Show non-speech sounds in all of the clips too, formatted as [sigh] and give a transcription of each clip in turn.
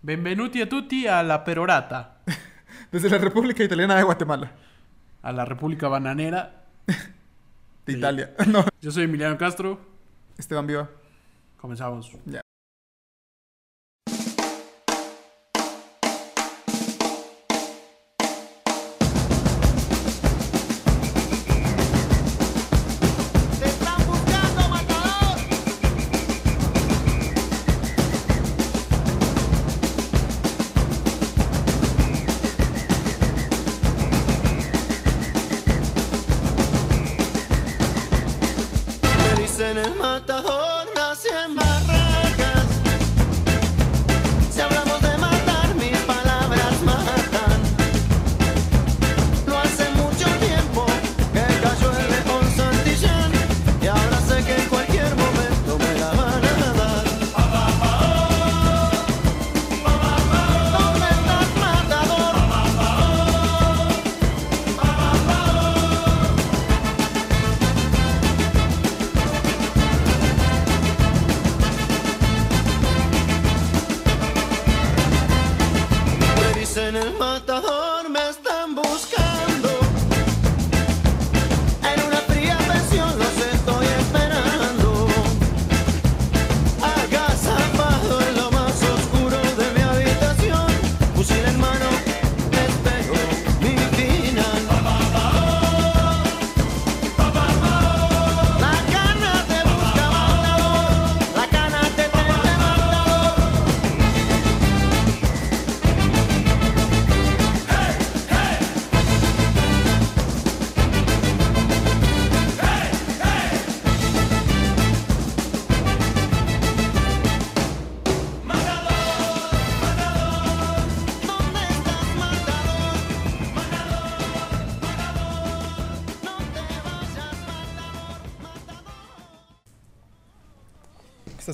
Benvenuti a tutti a la Perorata, [laughs] Desde la República Italiana de Guatemala. a la República Bananera. [laughs] De Sí. Italia. [laughs] No, Yo soy Emiliano Castro. Esteban Viva. Comenzamos. Ya.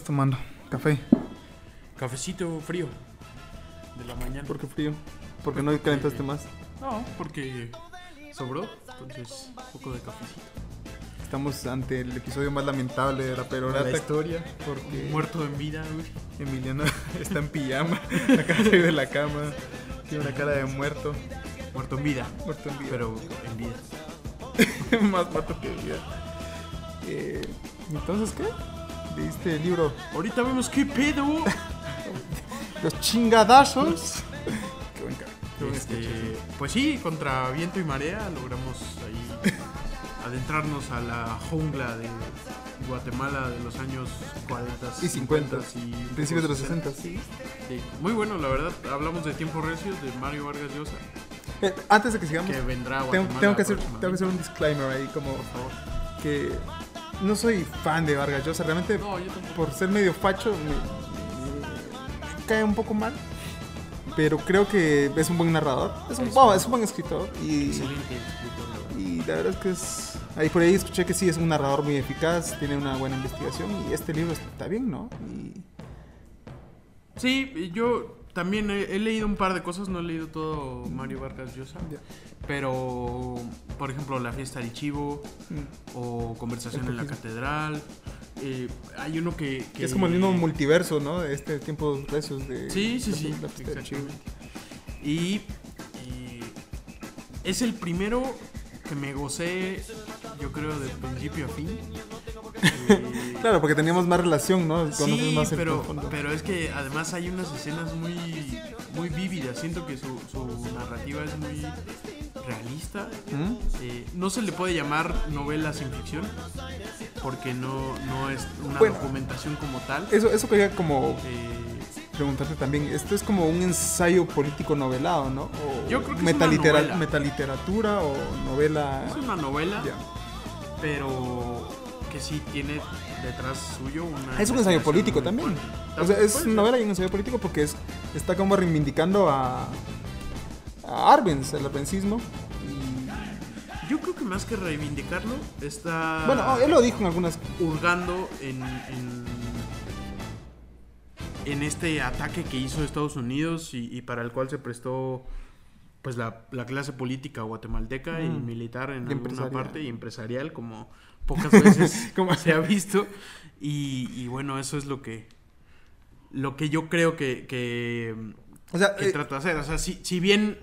Tomando? Café. Cafecito frío de la mañana. ¿Por qué frío? Porque no calentaste más. No, porque sobró. Entonces, un poco de cafecito. Estamos ante el episodio más lamentable de la De perorata. la historia. Porque Muerto en vida, güey. Emiliano [laughs] está en pijama. [laughs] Acaba de de la cama. Tiene una cara de muerto. Muerto en vida. Muerto en vida. Pero en vida. [laughs] más muerto que vida. Eh, Entonces, ¿qué? ¿Leíste el libro Ahorita vemos qué pedo. [laughs] Los chingadazos? qué buen cara. Este, pues sí, contra viento y marea logramos ahí [laughs] adentrarnos a la jungla de Guatemala de los años 40 Y 50, y Principios de los 60. 60, sí. Sí, Muy bueno, la verdad. Hablamos de Tiempos Recios de Mario Vargas Llosa, Eh, antes de que sigamos, que vendrá a tengo, que hacer, tengo que hacer un disclaimer ahí, como Por favor. que no soy fan de Vargas Llosa. Realmente, No, yo tampoco. por ser medio facho, me, me- me cae un poco mal. Pero creo que es un buen narrador. Es un, Es bueno, un- es un buen escritor. Y, Excelente escritor, la verdad. y la verdad es que es. Ahí por ahí escuché que sí es un narrador muy eficaz, tiene una buena investigación. Y este libro está bien, ¿no? Y Sí, yo también he, he leído un par de cosas, no he leído todo Mario Vargas Llosa. Pero, por ejemplo, La Fiesta del Chivo mm, o Conversación en la. Catedral. eh, hay uno que, que es como el mismo multiverso, ¿no? De este tiempo recios de. Sí, sí, de- sí, de- de- de- exactamente. Y eh, es el primero que me gocé, yo creo, de principio a fin. [laughs] Eh, Claro, porque teníamos más relación, ¿no? Sí, más pero, pero es que además hay unas escenas muy, muy vívidas. Siento que su, su narrativa es muy realista. ¿Mm? Eh, no se le puede llamar novela sin ficción porque no, no es una Bueno. documentación como tal. Eso, eso quería como Eh, preguntarte también. Esto es como un ensayo político novelado, ¿no? O Yo creo que es una metalitera- metaliteratura o novela. es una novela, pero que sí tiene detrás suyo una. Es un ensayo político también. O sea, es una novela y un ensayo político porque es, está como reivindicando a, a Arbenz, el arbencismo. Yo creo que más que reivindicarlo, está. bueno, oh, él lo dijo en algunas. hurgando en, en, en este ataque que hizo Estados Unidos y, y para el cual se prestó pues la, la clase política guatemalteca y Mm. militar en alguna parte y empresarial como pocas veces [laughs] Como- se ha visto y, y bueno eso es lo que lo que yo creo que, que, O sea, que eh, trata de hacer. O sea, si, si bien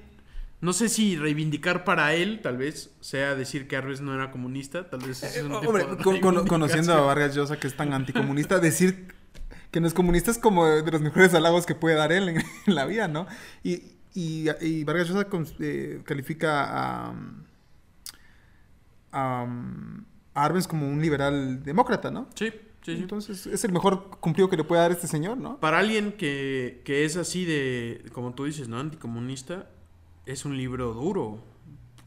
no sé si reivindicar para él, tal vez, sea decir que Arves no era comunista, tal vez es un tipo Eh, Hombre, de con- con- conociendo a. Vargas Llosa, que es tan anticomunista, decir que no es comunista es como de los mejores halagos que puede dar él en, [laughs] en la vida, ¿no? Y, y, y Vargas Llosa cons- eh, califica a, a, a Arbenz como un liberal demócrata, ¿no? Sí, sí, sí. Entonces es el mejor cumplido que le puede dar este señor, ¿no? Para alguien que, que es así de, como tú dices, ¿no? Anticomunista, es un libro duro.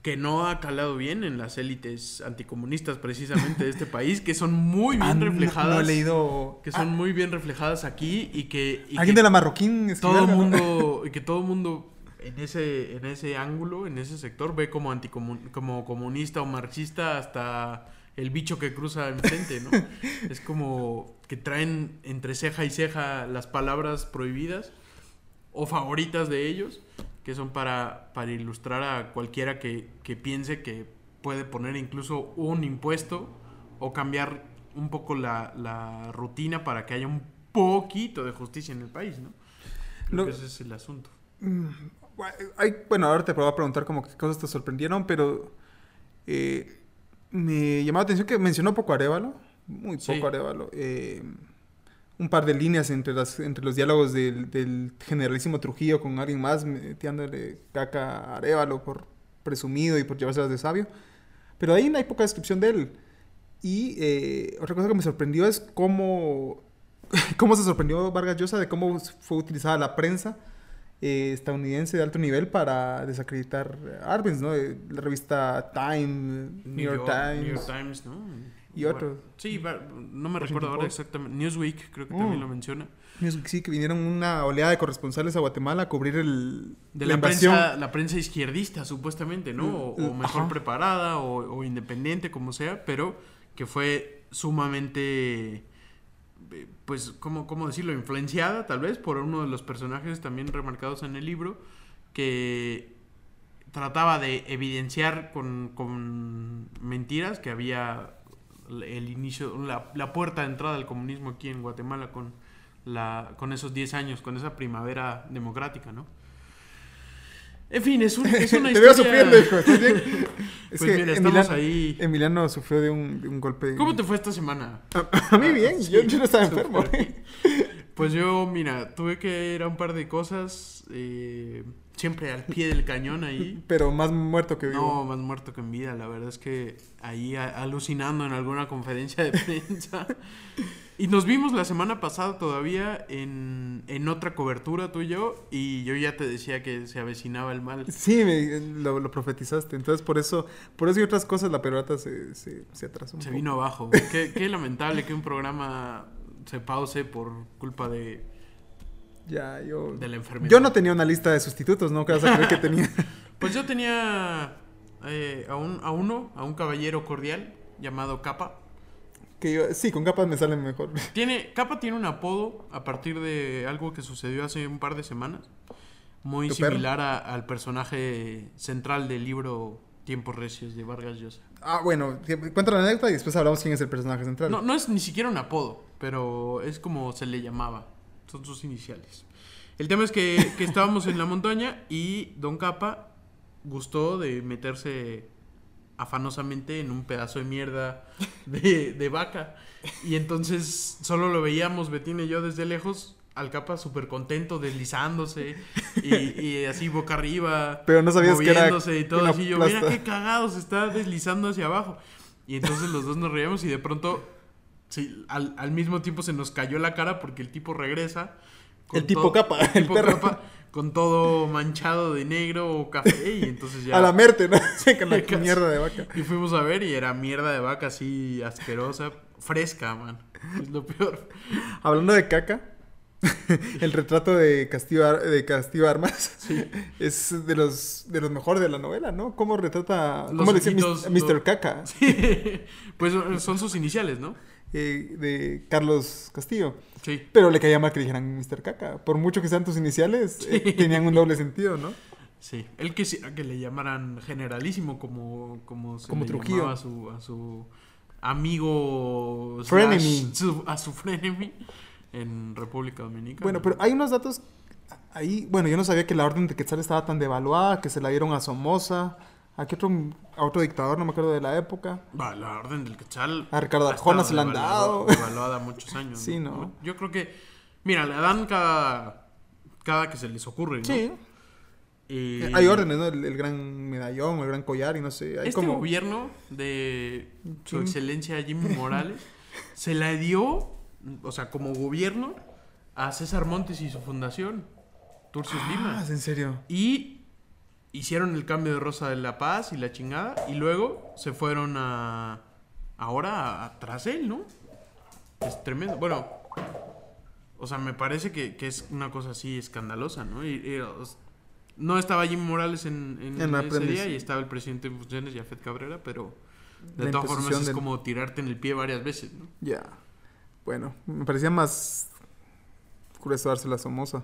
Que no ha calado bien en las élites anticomunistas precisamente de este [laughs] país, que son muy bien Ah, reflejadas. No, he leído... Que son muy bien reflejadas aquí y que... y Alguien que de la Marroquín todo el mundo [laughs] y que todo el mundo en ese en ese ángulo en ese sector ve como anticomun, como comunista o marxista hasta el bicho que cruza enfrente no [laughs] es como que traen entre ceja y ceja las palabras prohibidas o favoritas de ellos que son para para ilustrar a cualquiera que, que piense que puede poner incluso un impuesto o cambiar un poco la, la rutina para que haya un poquito de justicia en el país, ¿no? Creo Lo- que ese es el asunto. Hay- bueno, ahora te voy a preguntar como qué cosas te sorprendieron, pero eh, me llamó la atención que mencionó poco Arevalo, muy Sí. poco Arevalo. eh, un par de líneas entre, las, entre los diálogos del, del generalísimo Trujillo con alguien más, metiéndole caca a Arevalo por presumido y por llevárselas de sabio. Pero ahí no hay poca descripción de él. Y eh, otra cosa que me sorprendió es cómo, [laughs] cómo se sorprendió Vargas Llosa de cómo fue utilizada la prensa eh, estadounidense de alto nivel para desacreditar a Arbenz, ¿no? Eh, La revista Time, New, York, Times. New York Times, ¿no? Y otros. Sí, no me recuerdo ahora exactamente. Newsweek creo que Mm. también lo menciona. Newsweek, Sí, que vinieron una oleada de corresponsales a Guatemala a cubrir el, De la prensa, la prensa izquierdista, supuestamente, ¿no? O, o Mm, mejor ajá. preparada, o, o independiente, como sea, pero que fue sumamente, eh, pues, ¿cómo, ¿cómo decirlo? Influenciada, tal vez, por uno de los personajes también remarcados en el libro, que trataba de evidenciar con, con mentiras que había el inicio, la, la puerta de entrada al comunismo aquí en Guatemala con, la, con esos 10 años, con esa primavera democrática, ¿no? En fin, es, un- es una [laughs] Te historia... sufriendo, hijo. Es [laughs] Pues que mira, estamos Emiliano, ahí. Emiliano sufrió de un, de un golpe. ¿Cómo te fue esta semana? A mí bien, Sí, yo, yo no estaba enfermo. Pues yo, mira, tuve que ir a un par de cosas, eh, siempre al pie del cañón ahí. [laughs] Pero más muerto que vivo. No, más muerto que en vida. La verdad es que ahí alucinando en alguna conferencia de [laughs] prensa. Y nos vimos la semana pasada todavía en, en otra cobertura tú y yo. Y yo ya te decía que se avecinaba el mal. Sí, me- lo, lo profetizaste. Entonces, por eso, por eso y otras cosas, la perorata se, se, se atrasó un Se poco. vino abajo. [laughs] Qué, qué lamentable que un programa se pause por culpa de, Ya, yo. de la enfermedad. Yo no tenía una lista de sustitutos, ¿no? Que vas a creer que tenía. [laughs] Pues yo tenía eh, a, un, a uno, a un caballero cordial llamado Capa. que yo, sí, con capas me salen mejor. Tiene, Capa tiene un apodo a partir de algo que sucedió hace un par de semanas. Muy similar a- al personaje central del libro Tiempos Recios de Vargas Llosa. Ah, bueno, cuenta la anécdota y después hablamos quién es el personaje central. No, no es ni siquiera un apodo, pero es como se le llamaba. Son sus iniciales. El tema es que, que estábamos en la montaña y Don Capa gustó de meterse afanosamente en un pedazo de mierda de, de vaca. Y entonces solo lo veíamos, Betín y yo, desde lejos, al Capa súper contento, deslizándose y, y así boca arriba. Pero no sabías que era y todo así. Yo, mira plasta". qué cagado se está deslizando hacia abajo. Y entonces los dos nos reíamos y de pronto, sí, al, al mismo tiempo se nos cayó la cara porque el tipo regresa. con El tipo capa, el el tipo perro. capa, con todo manchado de negro o café y entonces ya... [laughs] A la merte, ¿no? [laughs] con la mierda de vaca. Y fuimos a ver y era mierda de vaca así asquerosa, fresca, man. Es lo peor. Hablando de caca, [laughs] el retrato de Castillo, Ar- de Castillo Armas es de los de los mejores de la novela, ¿no? ¿Cómo retrata, Los cómo le dice Mr. Caca? pues son sus iniciales, ¿no? Eh, de Carlos Castillo. Sí. Pero le caía mal que dijeran Mr. Caca. Por mucho que sean tus iniciales, eh, tenían un doble sentido, ¿no? Sí, él quisiera que le llamaran generalísimo como, como se Como le Trujillo. llamaba a su, a su amigo slash Frenemy. su- a su frenemy en República Dominicana. Bueno, pero hay unos datos ahí. Bueno, yo no sabía que la orden de Quetzal estaba tan devaluada, que se la dieron a Somoza. ¿A qué otro, a otro dictador? No me acuerdo de la época. Va, la orden del Quetzal. A Ricardo Arjona se la han dado. Devaluada muchos años. Sí, ¿no? Yo creo que. Mira, le dan cada. Cada que se les ocurre, ¿no? Sí. Y Eh, Hay órdenes, ¿no? El, el gran medallón, el gran collar y no sé. Hay Este como... gobierno de su excelencia Jimmy Morales [laughs] se la dio, o sea, como gobierno, a César Montes y su fundación, Turcios Ah, Lima. ¿en serio? Y hicieron el cambio de Rosa de la Paz y la chingada. Y luego se fueron a. Ahora tras él, ¿no? Es tremendo. Bueno, o sea, me parece que, que es una cosa así escandalosa, ¿no? Y, no estaba Jimmy Morales en, en En la ese día y estaba el presidente en funciones, Jafet Cabrera, pero de La todas formas es del- como tirarte en el pie varias veces, ¿no? Ya. Bueno, me parecía más grueso dársela a Somoza.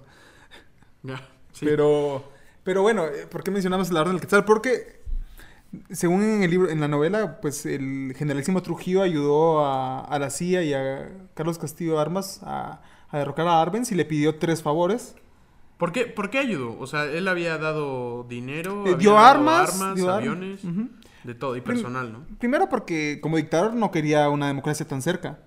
Ya, sí. Pero, pero bueno, eh, ¿por qué mencionamos la orden del Quetzal? Porque, según en el libro, en la novela, pues el generalísimo Trujillo ayudó a, a la CIA y a Carlos Castillo Armas a, a derrocar a Arbenz y le pidió tres favores. ¿Por qué, ¿Por qué ayudó? O sea, él había dado dinero, Eh, había dio dado armas, dio ar- aviones, de todo, y personal, ¿no? Primero porque como dictador no quería una democracia tan cerca.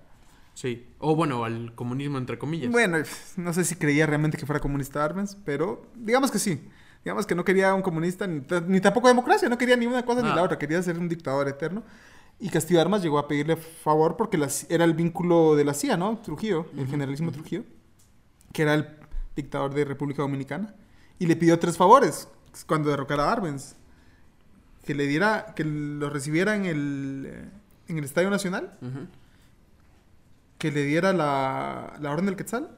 Sí. O bueno, al comunismo entre comillas. Bueno, no sé si creía realmente que fuera comunista Arbenz, pero digamos que sí. Digamos que no quería un comunista ni, ni tampoco democracia, no quería ni una cosa ni la otra, quería ser un dictador eterno. Y Castillo Armas llegó a pedirle favor porque la era el vínculo de la CIA, ¿no? Trujillo, el generalísimo Trujillo, que era el dictador de República Dominicana. Y le pidió tres favores cuando derrocara a Arbenz. Que le diera, que lo recibiera en el, en el Estadio Nacional que le diera la, la orden del Quetzal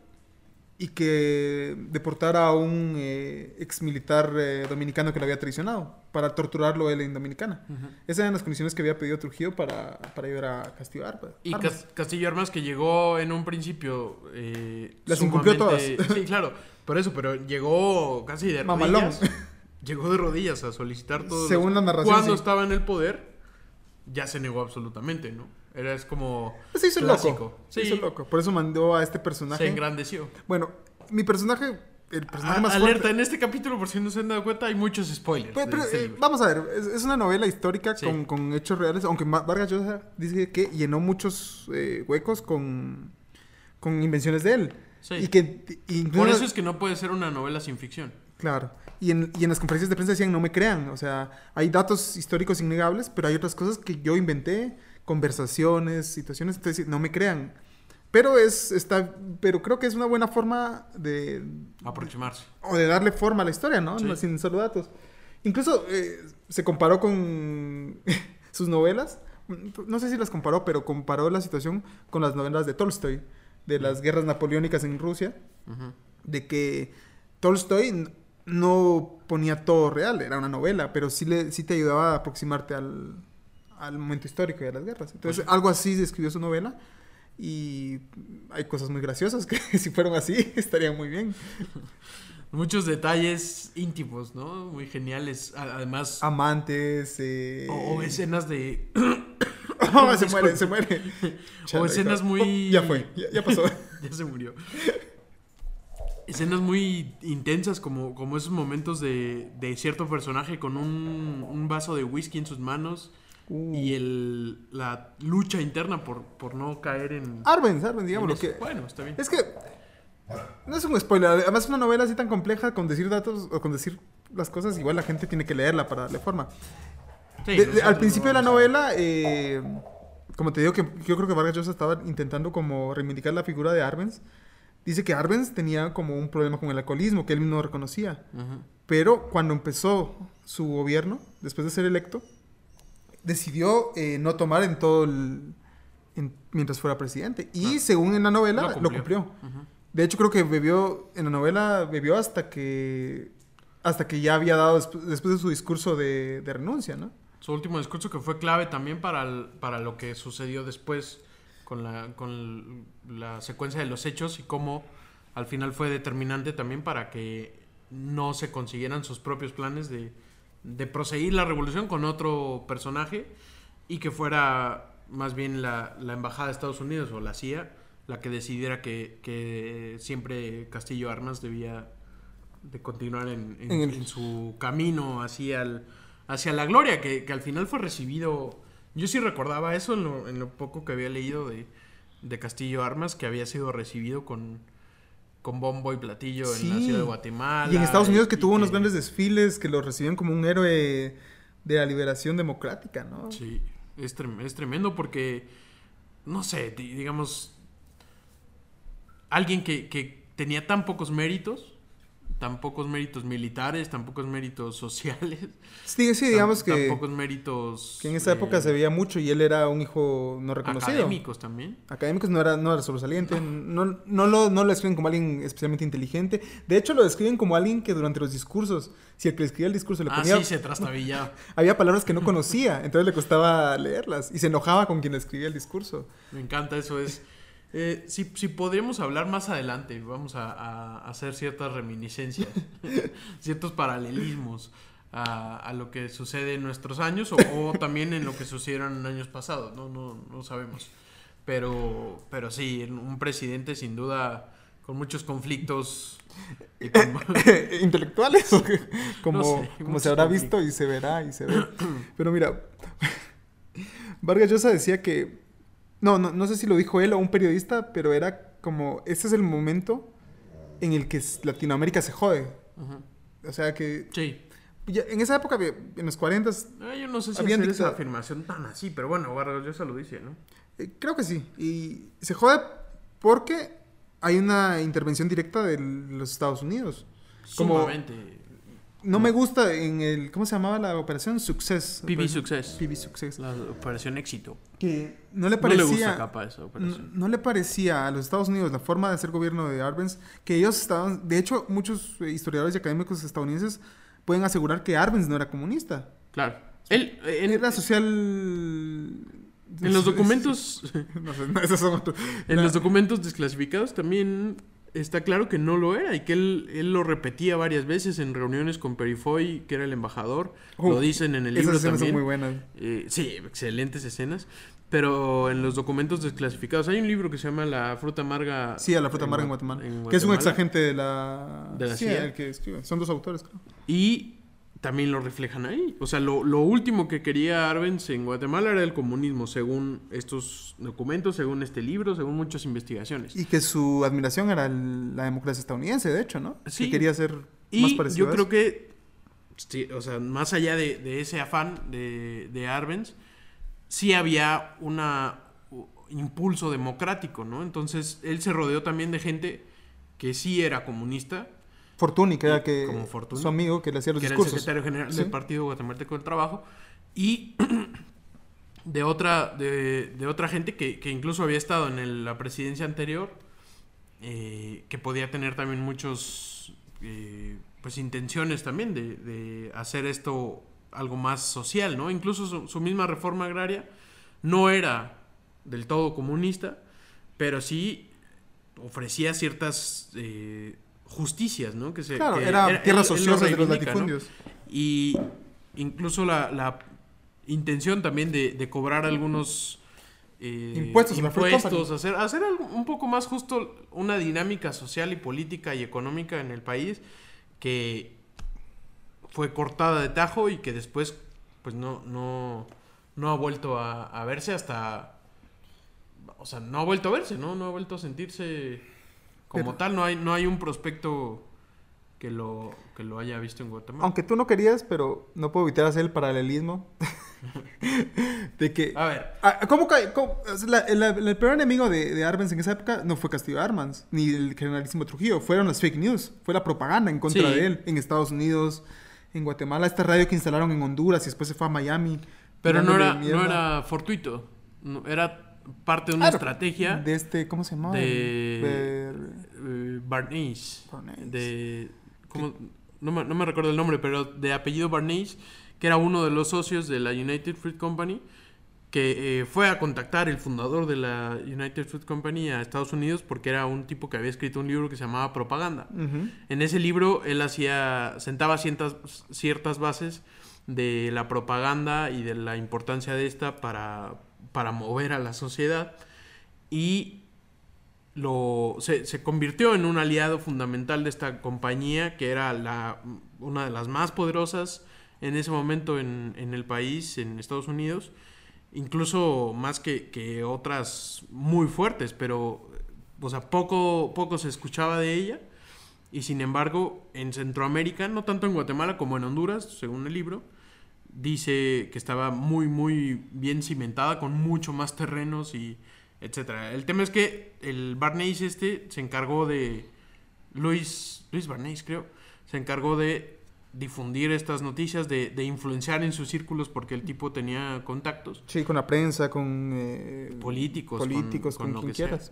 y que deportara a un eh, ex militar eh, dominicano que lo había traicionado para torturarlo él en Dominicana. Ujú. Esas eran las condiciones que había pedido Trujillo para, para ayudar a Castillo Armas. Y. Cas- Castillo Armas que llegó en un principio... eh, Las incumplió sumamente- todas. [laughs] Sí, claro. Por eso, pero llegó casi de Mamalón. rodillas. [laughs] Llegó de rodillas a solicitar todo. Según la narración, Cuando sí. estaba en el poder, ya se negó absolutamente, ¿no? Era es como... Pues se hizo clásico. loco. Sí, Se hizo loco. Por eso mandó a este personaje. se engrandeció. Bueno, mi personaje, el personaje Ah, más alerta, fuerte. en este capítulo, por si no se han dado cuenta, hay muchos spoilers. Pero- este eh, vamos a ver, es, es una novela histórica Sí. con, con hechos reales, aunque Vargas Llosa dice que llenó muchos eh, huecos con, con invenciones de él. Sí. Y que y incluso- Por eso es que no puede ser una novela sin ficción. Claro. Y en, y en las conferencias de prensa decían, no me crean. O sea, hay datos históricos innegables, pero hay otras cosas que yo inventé, conversaciones, situaciones, entonces no me crean. Pero es, está, pero creo que es una buena forma de, Aproximarse. o de darle forma a la historia, ¿no? Sí. Sin solo datos. Incluso eh, se comparó con [laughs] sus novelas. No sé si las comparó, pero comparó la situación con las novelas de Tolstoy, de las guerras napoleónicas en Rusia, de que Tolstoy no ponía todo real, era una novela, pero sí, le, sí te ayudaba a aproximarte al, al momento histórico y a las guerras. Entonces, algo así escribió su novela. Y hay cosas muy graciosas que [laughs] si fueron así [laughs] estarían muy bien. [laughs] Muchos detalles íntimos, ¿no? Muy geniales. Además, Amantes. Eh... o, escenas de. Oh, [coughs] se [coughs] muere, se muere. o escenas muy. Oh, ya fue, ya, ya pasó. ya se murió. Escenas muy intensas, como, como esos momentos de, de cierto personaje con un, un vaso de whisky en sus manos Uh. y el, la lucha interna por, por no caer en. Arbenz, Arbenz, digamos en lo que. Bueno, está bien. Es que. No es un spoiler. Además, es una novela así tan compleja con decir datos o con decir las cosas. Igual la gente tiene que leerla para darle forma. Sí, De- de- al no principio de la novela, eh, como te digo, que yo creo que Vargas Llosa estaba intentando como reivindicar la figura de Arbenz. Dice que Arbenz tenía como un problema con el alcoholismo, que él mismo reconocía. Ujú. Pero cuando empezó su gobierno, después de ser electo, decidió eh, no tomar en todo el... en- mientras fuera presidente. Y Ah. según en la novela, Lo lo cumplió. De hecho, creo que bebió, en la novela, bebió hasta que... Hasta que ya había dado, despu- después de su discurso de, de renuncia, ¿no? Su último discurso que fue clave también para, el- para lo que sucedió después con la, con la secuencia de los hechos y cómo al final fue determinante también para que no se consiguieran sus propios planes de, de proseguir la revolución con otro personaje y que fuera más bien la, la embajada de Estados Unidos o la CIA la que decidiera que, que siempre Castillo Armas debía de continuar en, en- En el- en su camino hacia, el, hacia la gloria, que, que al final fue recibido. Yo sí recordaba eso en lo, en lo poco que había leído de, de Castillo Armas, que había sido recibido con, con bombo y platillo en la ciudad de Guatemala. Y en Estados Unidos que tuvo unos grandes desfiles que lo recibían como un héroe de la liberación democrática, ¿no? Sí, es, trem- es tremendo porque, no sé, di- digamos, alguien que, que tenía tan pocos méritos, tan pocos méritos militares, tan pocos méritos sociales, [laughs] Sí, sí, tan- digamos tan que, pocos méritos que en esa época eh, se veía mucho y él era un hijo no reconocido. académicos también. Académicos no era, no era sobresaliente, no, no, lo, no lo describen como alguien especialmente inteligente. De hecho, lo describen como alguien que durante los discursos, si el que le escribía el discurso le Ah, ponía... sí, se trastabillaba. [laughs] Había palabras que no conocía, entonces le costaba leerlas y se enojaba con quien le escribía el discurso. Me encanta eso. Es, eh, si, si podríamos hablar más adelante, vamos a, a hacer ciertas reminiscencias, [laughs] ciertos paralelismos a, a lo que sucede en nuestros años o, o [laughs] también en lo que sucedieron en años pasados, no, no, no sabemos. Pero, pero sí, un presidente sin duda con muchos conflictos. [laughs] y con- ¿Intelectuales? como No sé, como se habrá conflictos. visto y se verá y se ve. [clears throat] Pero mira, Vargas Llosa decía que... No, no, no sé si lo dijo él o un periodista, pero era como... Este es el momento en el que Latinoamérica se jode. Ujú. O sea que... Sí. ya en esa época, en los 40, Ah, yo no sé si Habían hacer esa afirmación tan así, pero bueno, Vargas Llosa lo dice, ¿no? Eh, creo que sí. Y se jode porque hay una intervención directa de los Estados Unidos. Como- Sumamente. No me gusta en el... ¿Cómo se llamaba la operación? Success. PB Operación- Success. PB Success. La operación éxito. Que no le No le parecía... gusta capa esa no, operación. no le parecía a los Estados Unidos la forma de hacer gobierno de Arbenz que ellos estaban... De hecho, muchos eh, historiadores y académicos estadounidenses pueden asegurar que Arbenz no era comunista. Claro. Él, en, Era social... en los [laughs] documentos, [laughs] No sé, no, esos son otros. en los documentos desclasificados también está claro que no lo era y que él, él lo repetía varias veces en reuniones con Perifoy, que era el embajador. lo dicen en el Esas libro escenas son muy buenas. Eh, sí, excelentes escenas. Pero en los documentos desclasificados hay un libro que se llama La fruta amarga. Sí, a la fruta amarga en Gua- Guatemala. en Que es un ex Guatemala. agente de la... De la CIA. el que escribe. Son dos autores, creo. Y también lo reflejan ahí. O sea, lo, lo último que quería Arbenz en Guatemala era el comunismo, según estos documentos, según este libro, según muchas investigaciones. Y que su admiración era el- la democracia estadounidense, de hecho, ¿no? Sí. Que quería ser más parecido yo a creo que, sí, o sea, más allá de, de ese afán de, de Arbenz, sí había un impulso democrático, ¿no? Entonces, él se rodeó también de gente que sí era comunista, Fortuny, que era que Como Fortuny. su amigo que le hacía los que era el discursos. secretario general Sí. del Partido Guatemalteco del Trabajo, y [clears throat] de otra, de, de otra gente que, que incluso había estado en el- la presidencia anterior, eh, que podía tener también muchos, eh, pues, intenciones también de, de hacer esto algo más social, ¿no? Incluso su, su misma reforma agraria no era del todo comunista, pero sí ofrecía ciertas eh, justicias, ¿no? Que se, Claro, que era él- tierras ociosas de los latifundios. Y incluso la, la intención también de, de cobrar algunos eh, Impuestos impuestos, hacer, hacer algo un poco más justo una dinámica social y política y económica en el país que fue cortada de tajo y que después pues no, no, no ha vuelto a, a verse hasta o sea, no ha vuelto a verse, ¿no? No ha vuelto a sentirse como Pero- tal, no hay, no hay un prospecto que lo, que lo haya visto en Guatemala. Aunque tú no querías, pero no puedo evitar hacer el paralelismo. [laughs] de que... A ver, Ah, ¿Cómo, cómo- la- la- el peor enemigo de, de Arbenz en esa época no fue Castillo Armas, ni el generalísimo Trujillo, fueron las fake news, fue la propaganda en contra Sí. de él, en Estados Unidos, en Guatemala, esta radio que instalaron en Honduras y después se fue a Miami. Pero no era, no era fortuito. No, era parte de una Claro, estrategia De este, ¿cómo se llamaba? de- De- eh. Barnés. De. ¿cómo? No, me, no me recuerdo el nombre, pero de apellido Barnés, que era uno de los socios de la United Fruit Company, que eh, fue a contactar el fundador de la United Fruit Company a Estados Unidos porque era un tipo que había escrito un libro que se llamaba Propaganda. Ujú. En ese libro él hacía, sentaba ciertas, ciertas bases de la propaganda y de la importancia de esta para, para mover a la sociedad. Y lo, se, se convirtió en un aliado fundamental de esta compañía, que era la, una de las más poderosas en ese momento en, en el país, en Estados Unidos, incluso más que, que otras muy fuertes, pero o sea, poco, poco se escuchaba de ella. Y sin embargo, en Centroamérica, no tanto en Guatemala como en Honduras, según el libro, dice que estaba muy, muy bien cimentada, con mucho más terrenos y etcétera. El tema es que el Barneys este se encargó de... Luis, Luis Barneys, creo, se encargó de difundir estas noticias, de, de influenciar en sus círculos porque el tipo tenía contactos Sí, con la prensa, con eh, políticos, con- políticos, con con, lo quien que sea. quieras.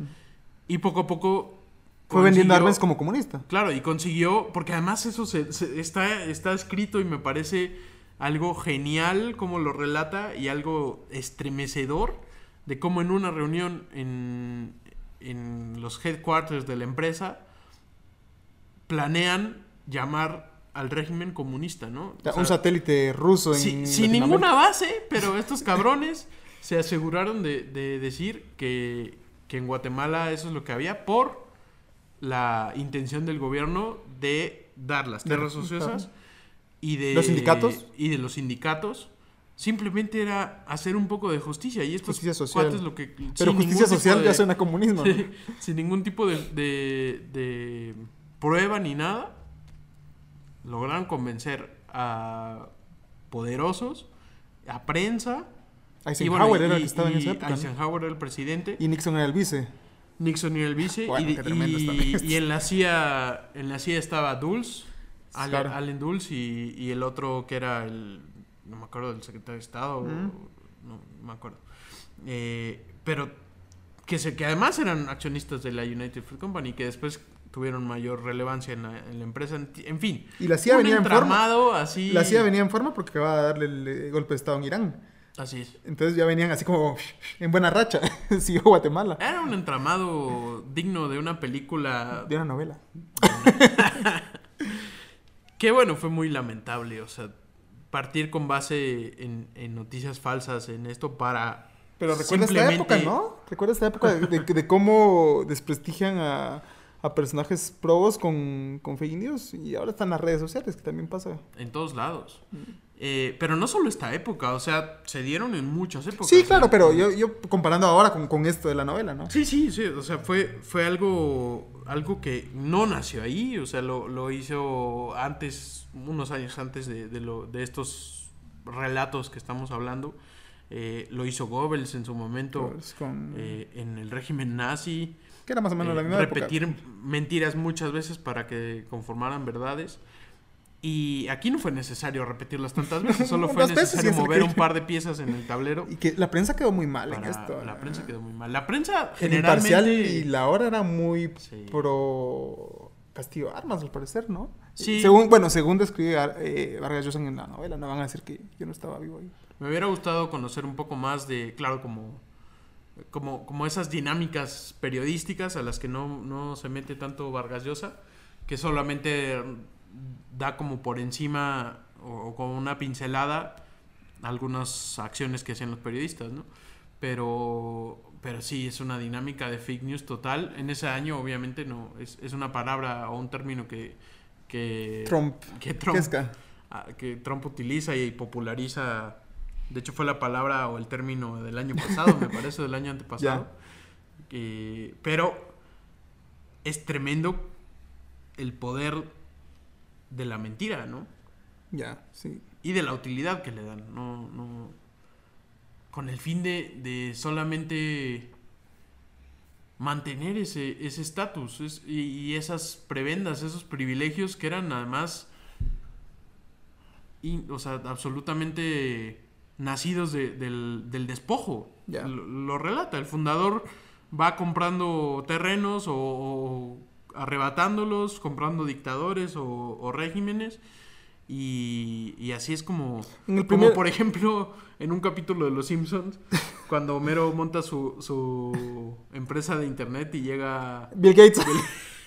y poco a poco Fue vendiendo armas como comunista. Claro, y consiguió, porque además eso se, se- está, está escrito y me parece algo genial como lo relata y algo estremecedor de cómo en una reunión en, en los headquarters de la empresa planean llamar al régimen comunista, ¿no? O sea, un satélite ruso en sin Latinoamérica. ninguna base, pero estos cabrones se aseguraron de, de decir que, que en Guatemala eso es lo que había por la intención del gobierno de dar las tierras ociosas y de ¿Los sindicatos? y de los sindicatos simplemente era hacer un poco de justicia y estos Justicia social. cuates lo que Pero justicia social de- ya suena comunismo. ¿no? Sí, [laughs] sin ningún tipo de, de- de prueba ni nada, lograron convencer a poderosos, a prensa. y Eisenhower bueno, era el y- que estaba en y esa época. ¿no? Eisenhower era el presidente, Y Nixon era el vice. Nixon era el vice, Bueno, y, y- en la CIA, en la CIA estaba Dulles, Allen, Claro. Allen Dulles y, y el otro que era el, no me acuerdo, del secretario de Estado, Mm. no, no me acuerdo. Eh, pero que, se, que además eran accionistas de la United Fruit Company, que después tuvieron mayor relevancia en la, en la empresa. En, fin, Y la CIA un venía en forma. así. La CIA venía en forma porque acababa de darle el eh, golpe de Estado en Irán. Así es. Entonces ya venían así como [laughs] en buena racha. [laughs] Siguió Guatemala. Era un entramado digno de una película De una novela. [laughs] Que bueno, fue muy lamentable, o sea, partir con base en, en noticias falsas en esto para... Pero recuerda esta simplemente- época, ¿no? Recuerda esta época de, de- de cómo desprestigian a, a personajes probos con, con fake news. Y ahora están las redes sociales, que también pasa. En todos lados. Mm. Eh, pero no solo esta época, o sea, se dieron en muchas épocas. Sí, claro, pero yo, yo comparando ahora con, con esto de la novela, ¿no? Sí, sí, sí, o sea, fue, fue algo, algo que no nació ahí, o sea, lo, lo hizo antes, unos años antes de, de, lo, de estos relatos que estamos hablando. Eh, lo hizo Goebbels en su momento con- eh, en el régimen nazi. Que era más o menos eh, la misma repetir época. mentiras muchas veces para que conformaran verdades. Y aquí no fue necesario repetirlas tantas veces, solo [laughs] fue necesario mover un par de piezas en el tablero. Y que la prensa quedó muy mal en esto. La ¿no? prensa quedó muy mal. La prensa El imparcial generalmente... y la hora era muy Sí. pro castigo de armas, al parecer, ¿no? Sí. Según, bueno, según describe eh, Vargas Llosa en la novela, no van a decir que yo no estaba vivo ahí. Me hubiera gustado conocer un poco más de, claro, como, como, como esas dinámicas periodísticas a las que no, no se mete tanto Vargas Llosa, que solamente da como por encima o, o con una pincelada algunas acciones que hacen los periodistas, ¿no? Pero, pero sí, es una dinámica de fake news total. En ese año, obviamente, no es, es una palabra o un término que, que Trump. que Trump, Quesca. ah, que Trump utiliza y populariza. De hecho, fue la palabra o el término del año pasado, me [laughs] parece, del año antepasado. Eh, pero es tremendo el poder de la mentira, ¿no? Ya, sí. Y de la utilidad que le dan. No, no. Con el fin de, de solamente mantener ese ese estatus es- y, y esas prebendas, esos privilegios que eran además, in- o sea, absolutamente nacidos de- del, del despojo. Lo, lo relata, el fundador va comprando terrenos o, o arrebatándolos, comprando dictadores o, o regímenes. Y, y así es como, En el como primer- por ejemplo en un capítulo de Los Simpsons, cuando Homero monta su, su empresa de internet y llega... Bill Gates. [laughs]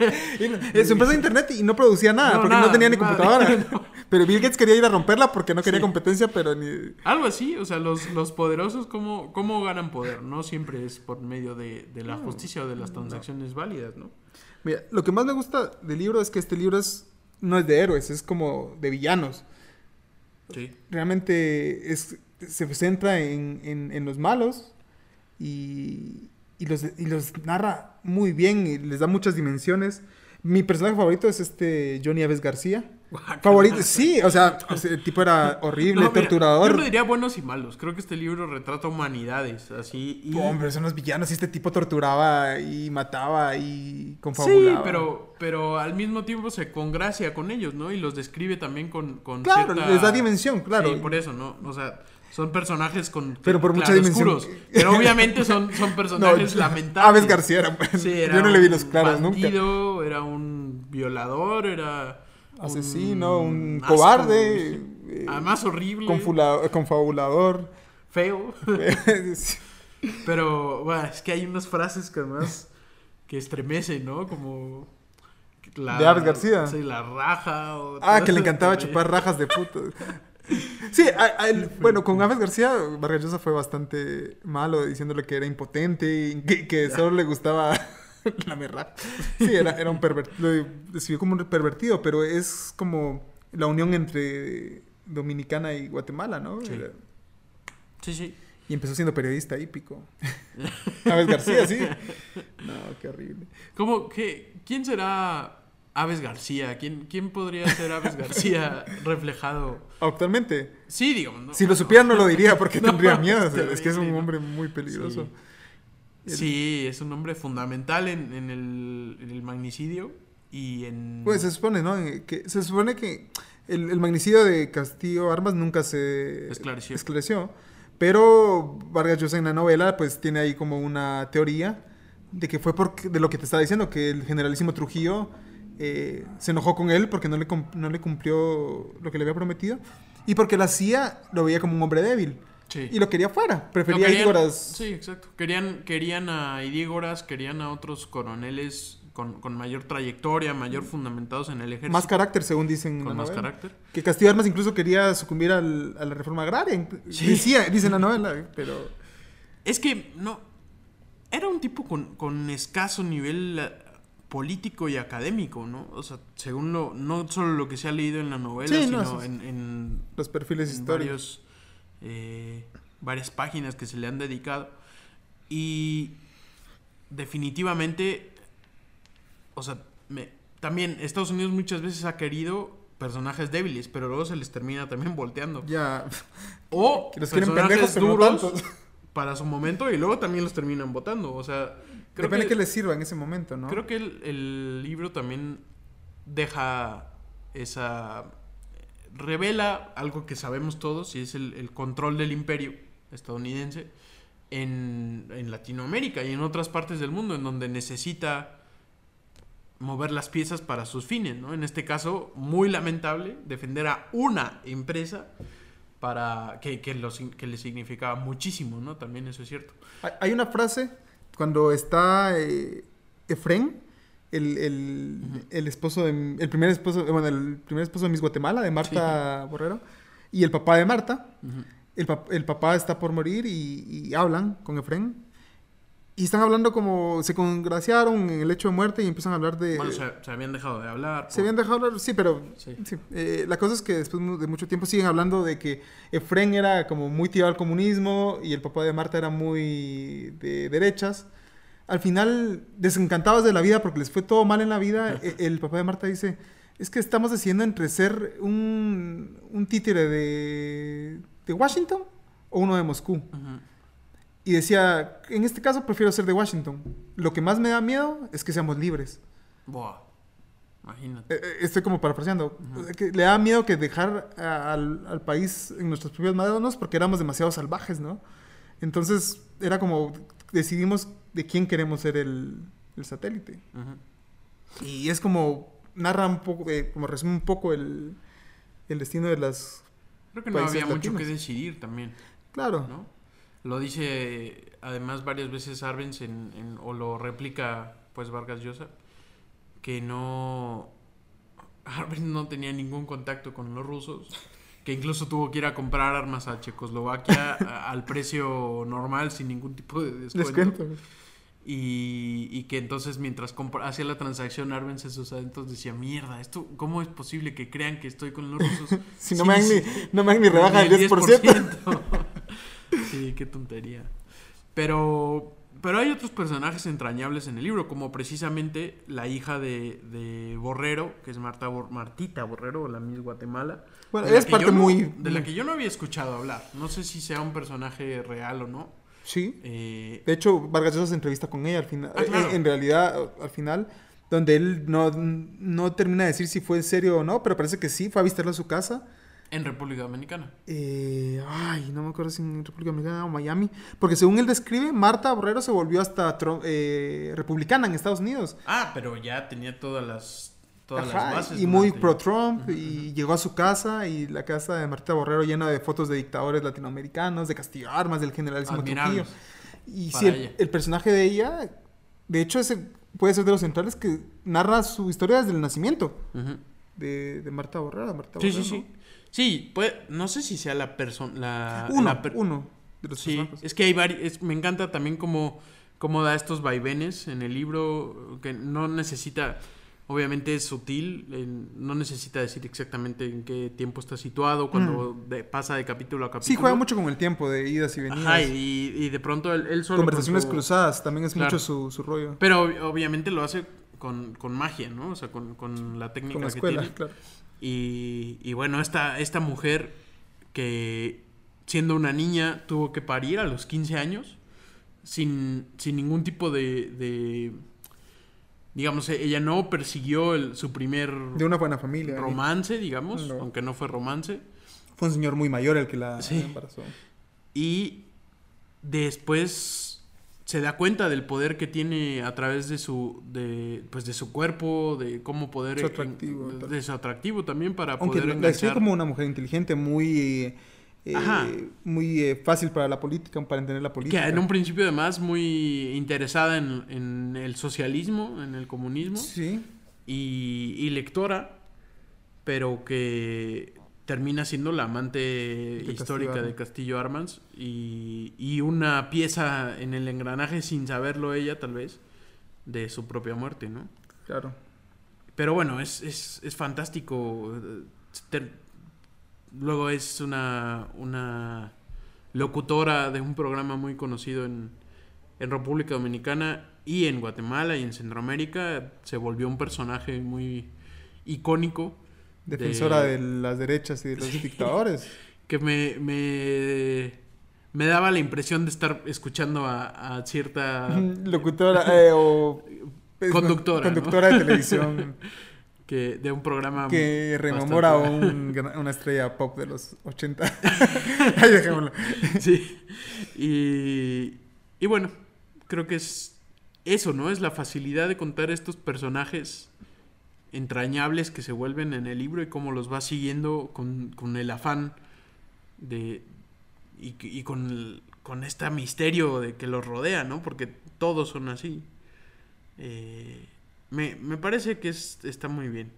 Eh, su empresa de internet y no producía nada No, porque nada, no tenía ni nada. computadora. [laughs] No. Pero Bill Gates quería ir a romperla porque no quería Sí. competencia, pero ni... Algo así, o sea, los, los poderosos, ¿cómo, ¿cómo ganan poder? No siempre es por medio de, de la justicia o de las transacciones válidas, ¿no? Mira, lo que más me gusta del libro es que este libro es, no es de héroes, es como de villanos. Sí. Realmente es, se centra en, en- en los malos y, y los, y los narra muy bien y les da muchas dimensiones. Mi personaje favorito es este Johnny Aves García. Favorito, sí, o sea, el tipo era horrible, No, mira, torturador. Yo no diría buenos y malos. Creo que este libro retrata humanidades, así. Y... Hombre, son los villanos y este tipo torturaba y mataba y Sí, confabulaba. pero, pero al mismo tiempo se congracia con ellos, ¿no? Y los describe también con, con Claro, cierta- les da dimensión, claro. Sí, por eso, ¿no? O sea, son personajes con Pero por mucha dimensión. Pero obviamente son, son [laughs] personajes No, lamentables. Aves García era, Sí, era yo no le vi los claros nunca. bandido, era un violador, era Asesino, un asco, cobarde, eh, además horrible, confabulador. feo. [laughs] Pero bueno, es que hay unas frases que además que estremecen, ¿no? Como ¿De Aves García? Sí, la raja. O ah, que le encantaba chupar rajas de puto. Sí, a- a él- bueno, con Aves García, Vargas Llosa fue bastante malo, diciéndole que era impotente y que, que solo le gustaba [laughs] la. Sí, era, era un pervertido, lo como un pervertido, pero es como la unión entre Dominicana y Guatemala, ¿no? Sí. Era- Sí, sí. Y empezó siendo periodista hípico. [laughs] Aves García, sí. No, qué horrible. ¿Cómo, qué, ¿Quién será Aves García? ¿Quién, ¿Quién podría ser Aves García reflejado? Actualmente, Sí, digo. no- si lo supiera no lo [laughs] diría porque No, tendría miedo. es es que es un hombre muy peligroso. Sí. Sí, es un hombre fundamental en, en el, en el magnicidio y en... Pues se supone, ¿no? Que, se supone que el, el magnicidio de Castillo Armas nunca se Esclareció. esclareció, pero Vargas Llosa en la novela pues tiene ahí como una teoría de que fue porque, de lo que te estaba diciendo, que el generalísimo Trujillo eh, se enojó con él porque no le, no le cumplió lo que le había prometido y porque la CIA lo veía como un hombre débil Sí. y lo quería fuera, No, prefería querían- Ígoras. Sí, exacto. Querían, querían a Idígoras, querían a otros coroneles con, con mayor trayectoria, mayor fundamentados en el ejército. Más carácter, según dicen en con la más novela. carácter. Que Castillo Armas incluso quería sucumbir al- a la reforma agraria. Sí. Decía, dice en la novela, pero... Es que no. Era un tipo con, con escaso nivel eh, político y académico, ¿no? O sea, según lo. No solo lo que se ha leído en la novela, Sí, sino no, es- en, en, Los perfiles en históricos. varios, eh, varias páginas que se le han dedicado. Y definitivamente, o sea, me- también Estados Unidos muchas veces ha querido personajes débiles, pero luego se les termina también volteando. Ya. O [laughs] Que los quieren personajes pendejos, no para su momento y luego también los terminan votando. O sea, creo Depende que, que les sirva en ese momento, ¿no? creo que el, el libro también deja esa... revela algo que sabemos todos y es el, control del imperio estadounidense en, en Latinoamérica y en otras partes del mundo en donde necesita mover las piezas para sus fines, ¿no? En este caso, muy lamentable, defender a una empresa para que, que, lo sig- que le significaba muchísimo, ¿no? También eso es cierto. Hay- Hay una frase cuando está eh, Efren, el, el, el esposo de, el primer esposo, bueno, el primer esposo de Miss Guatemala, de Marta Borrero, y el papá de Marta. El, pap- el papá está por morir y, y hablan con Efren. Y están hablando como se congraciaron en el hecho de muerte y empiezan a hablar de... Bueno, se, se habían dejado de hablar. Se por- habían dejado hablar, sí, pero Sí. sí. Eh, la cosa es que después de mucho tiempo siguen hablando de que Efren era como muy tirado al comunismo y el papá de Marta era muy de derechas. Al final, desencantados de la vida porque les fue todo mal en la vida, [laughs] e- el papá de Marta dice, es que estamos decidiendo entre ser un, un títere de, de Washington o uno de Moscú. Y decía, en este caso prefiero ser de Washington. Lo que más me da miedo es que seamos libres. Buah. Imagínate. Eh, eh, Estoy como parafraseando. Le da miedo que dejar a- al, al país en nuestras propias manos porque éramos demasiado salvajes, ¿no? Entonces era como decidimos de quién queremos ser el, el satélite. Y es como narra un poco, eh, como resume un poco el, el destino de las... Creo que no había mucho que decidir también, Claro. ¿no? Lo dice además varias veces Arbenz en, en- o lo replica pues Vargas Llosa, que no... [laughs] Arben no tenía ningún contacto con los rusos, que incluso tuvo que ir a comprar armas a Checoslovaquia [laughs] a- al precio normal sin ningún tipo de descuento. Descuento. Y, y que entonces mientras hacía la transacción Arbenz en sus adentros decía, mierda, esto ¿cómo es posible que crean que estoy con los rusos? [laughs] Si no Sí, me dan sí, ni, no me dan ni rebaja del el 10%. 10%. sí, qué tontería. Pero, pero hay otros personajes entrañables en el libro, como precisamente la hija de, de Borrero, que es Marta Bor- Martita Borrero, la Miss Guatemala. Bueno, es parte no- muy- De la que yo no había escuchado hablar. No sé si sea un personaje real o no. Sí. Eh, De hecho, Vargas Llosa se entrevista con ella al final. Ah, claro. eh, en realidad, al final, donde él no, no termina de decir si fue en serio o no, pero parece que sí, fue a visitarla a su casa. En República Dominicana. Eh, ay, no me acuerdo si en República Dominicana o Miami. Porque según él describe, Marta Borrero se volvió hasta eh, republicana en Estados Unidos. Ah, pero ya tenía todas las, todas Ajá, las bases. y muy pro-Trump. Y llegó a su casa y la casa de Marta Borrero llena de fotos de dictadores latinoamericanos, de Castillo Armas, del generalísimo. Trujillo. Y sí, el, personaje de ella, de hecho, ese puede ser de los centrales que narra su historia desde el nacimiento de, de Marta Borrero. Marta Sí, sí, Borrero, sí. Sí, pues, no sé si sea la persona. Uno, la per- uno de los Sí, personajes. es que hay varios. Me encanta también cómo, cómo da estos vaivenes en el libro, que no necesita. Obviamente es sutil, en- no necesita decir exactamente en qué tiempo está situado, cuando de- pasa de capítulo a capítulo. Mm. Sí, juega mucho con el tiempo de idas y venidas. Ajá, y, y de pronto él, él solo. con Conversaciones cruzadas, también es Claro. mucho su, su rollo. Pero ob- obviamente lo hace con, con magia, ¿no? O sea, con, con la técnica Con la que escuela, tiene. claro. Y, y bueno, esta, esta mujer que siendo una niña tuvo que parir a los 15 años sin, sin ningún tipo de, de- Digamos, ella no persiguió el- su primer De una buena familia. ¿eh? romance, digamos, No. aunque no fue romance. Fue un señor muy mayor el que la Sí. embarazó. Y después se da cuenta del poder que tiene a través de su de pues de su cuerpo de cómo poder Su atractivo, tal. de su atractivo también para Aunque poder enganchar como una mujer inteligente, muy, eh, Ajá. muy eh, fácil para la política, para entender la que política. en un principio además muy interesada en, en el socialismo en el comunismo Sí, y, y lectora pero que termina siendo la amante histórica de. Castillo Armas y, y una pieza en el engranaje sin saberlo ella tal vez de su propia muerte, ¿no? claro. Pero bueno, es, es, es fantástico. Luego es una, una locutora de un programa muy conocido en, en República Dominicana y en Guatemala y en Centroamérica. Se volvió un personaje muy icónico. Defensora de- de, las derechas y de los dictadores. [laughs] que me, me, me daba la impresión de estar escuchando a, a cierta... [laughs] Locutora eh, o... [laughs] Conductora, ¿no? Conductora de televisión que de un programa que rememora a bastante- un una estrella pop de los 80. Ahí dejémoslo. Sí. Y, y bueno, creo que es eso, ¿no? Es la facilidad de contar estos personajes entrañables que se vuelven en el libro y cómo los va siguiendo con, con el afán de... y, y con, el- con este misterio de que los rodea, ¿no? Porque todos son así. Eh, me, me parece que es, está muy bien.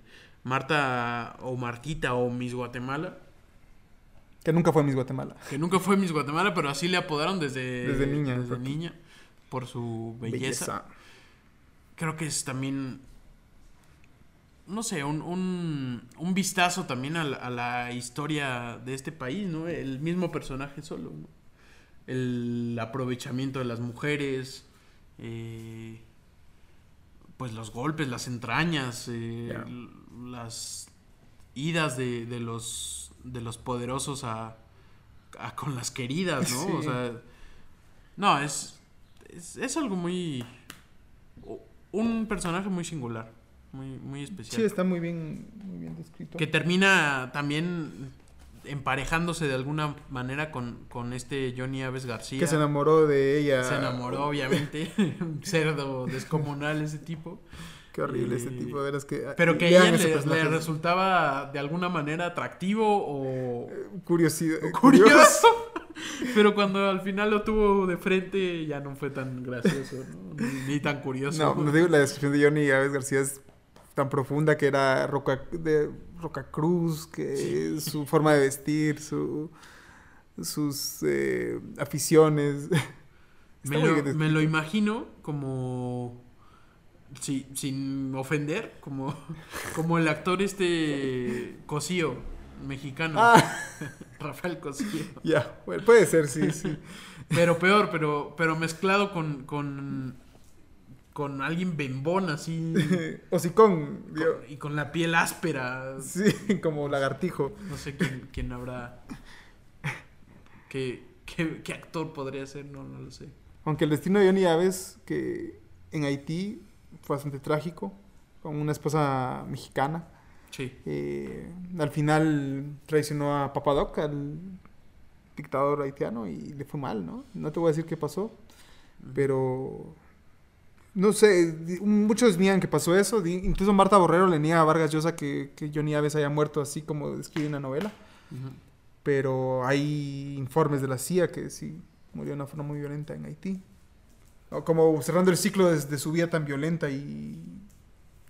Marta o Martita o Miss Guatemala Que nunca fue Miss Guatemala. que nunca fue Miss Guatemala, pero así le apodaron desde, Desde niña, desde niña por su belleza. Creo que es también, no sé, un, un, un vistazo también a la, a la historia de este país, ¿no? El mismo personaje solo, ¿no? El aprovechamiento de las mujeres, eh, pues los golpes, las entrañas, eh, las idas de, de los de los poderosos a, a con las queridas, ¿no? [laughs] O sea, no, es, es, es algo muy... Un personaje muy singular, muy, muy especial. Sí, está muy bien, muy bien descrito. Que termina también emparejándose de alguna manera con, con este Johnny Aves García. Que se enamoró de ella. Se enamoró, obviamente. [laughs] Un cerdo descomunal ese tipo. Qué horrible Eh, ese tipo, de que... Pero que a ella le, le resultaba de alguna manera atractivo o Curiosidad. curioso. [laughs] Pero cuando al final lo tuvo de frente ya no fue tan gracioso, ¿no? Ni, ni tan curioso. No, no digo, la descripción de Johnny Aves García es tan profunda que era Roca, de Roca Cruz, que [laughs] su forma de vestir, su, sus eh, aficiones. [laughs] Me lo, me lo imagino como. Sí, sin ofender, como, [laughs] como el actor este Cosío, mexicano. Ah, Rafael Cosío. ya, bueno, puede ser, sí, sí. Pero peor, pero, pero mezclado con, con, con alguien bembón así. [laughs] Hocicón, digo, con- y con la piel áspera. sí, [laughs] como lagartijo. No sé quién, quién habrá. ¿Qué, qué, qué actor podría ser? No, no lo sé. Aunque el destino de Johnny Aves, que en Haití fue bastante trágico, con una esposa mexicana. Sí. Eh, al final traicionó a Papadoc, al dictador haitiano, y le fue mal, ¿no? No te voy a decir qué pasó, pero no sé, muchos niegan que pasó eso. incluso Marta Borrero le niega a Vargas Llosa que, que Johnny Aves haya muerto así como describe en la novela, pero hay informes de la CIA que sí murió de una forma muy violenta en Haití. O como cerrando el ciclo de, de su vida tan violenta y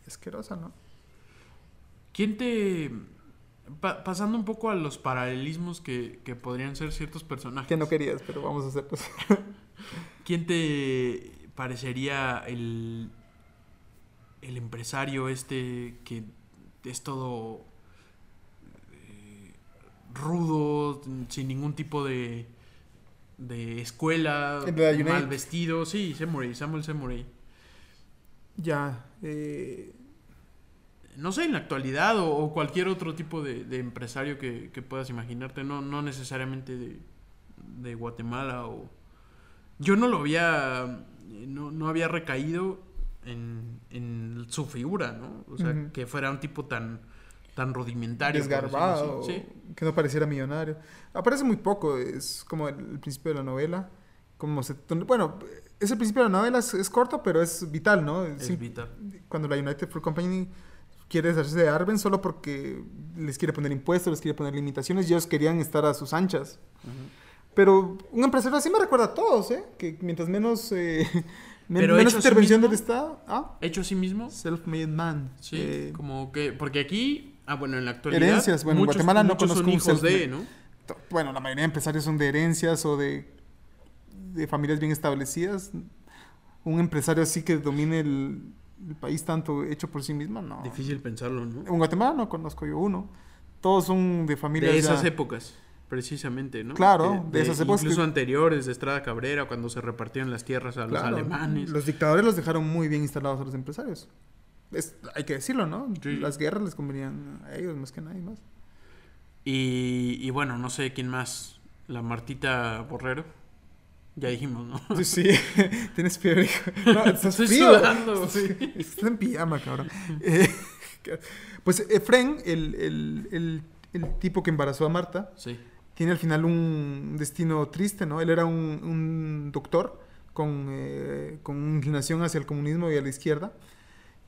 asquerosa, ¿no? ¿Quién te... pa- pasando un poco a los paralelismos que, que podrían ser ciertos personajes. Que no querías, pero vamos a hacerlo. [laughs] ¿Quién te parecería el, el empresario este que es todo eh, rudo, sin ningún tipo de, de escuela, de mal vestido? Sí, Semurey, Samuel Semurey. ya, eh, No sé, en la actualidad o, o cualquier otro tipo de, de empresario que, que puedas imaginarte, no, no necesariamente de, de Guatemala o... Yo no lo había, no, no había recaído en, en su figura, ¿no? O sea, que fuera un tipo tan, tan rudimentario. desgarbado. Sí. que no pareciera millonario. Aparece muy poco, es como el, el principio de la novela. Como se, bueno, ese principio de la novela es, es corto, pero es vital, ¿no? Es Sí, vital. cuando la United Fruit Company quiere deshacerse de Arben solo porque les quiere poner impuestos, les quiere poner limitaciones, y ellos querían estar a sus anchas. Pero un empresario así me recuerda a todos, ¿eh? Que mientras menos, eh, [laughs] Pero menos sí intervención mismo. del Estado. Ah, Hecho a sí mismo, self-made man. sí, Eh, como que... Porque aquí, ah, bueno, en la actualidad... Herencias, bueno, en Guatemala no son conozco un hijos de. ¿no? bueno, la mayoría de empresarios son de herencias o de, de familias bien establecidas. Un empresario así que domine el, el país tanto hecho por sí misma, no. Difícil pensarlo, ¿no? En Guatemala no conozco yo uno. Todos son de familias De esas ya- épocas, precisamente, ¿no? Claro, de esas épocas Incluso que- anteriores, de Estrada Cabrera, cuando se repartieron las tierras a los alemanes. Los dictadores los dejaron muy bien instalados a los empresarios. Es- hay que decirlo, ¿no? Sí. Las guerras les convenían a ellos más que a nadie más. Y, y bueno, no sé quién más. La Martita Borrero. Ya dijimos, ¿no? Sí, sí. [laughs] Tienes fiebre. hijo. No, [laughs] estás Estoy frío. sudando, Estás, [laughs] sí. estás en pijama, cabrón. Eh, pues Efren, el, el, el, el tipo que embarazó a Marta, Sí. Tiene al final un destino triste, ¿no? Él era un, un doctor con, eh, con inclinación hacia el comunismo y a la izquierda.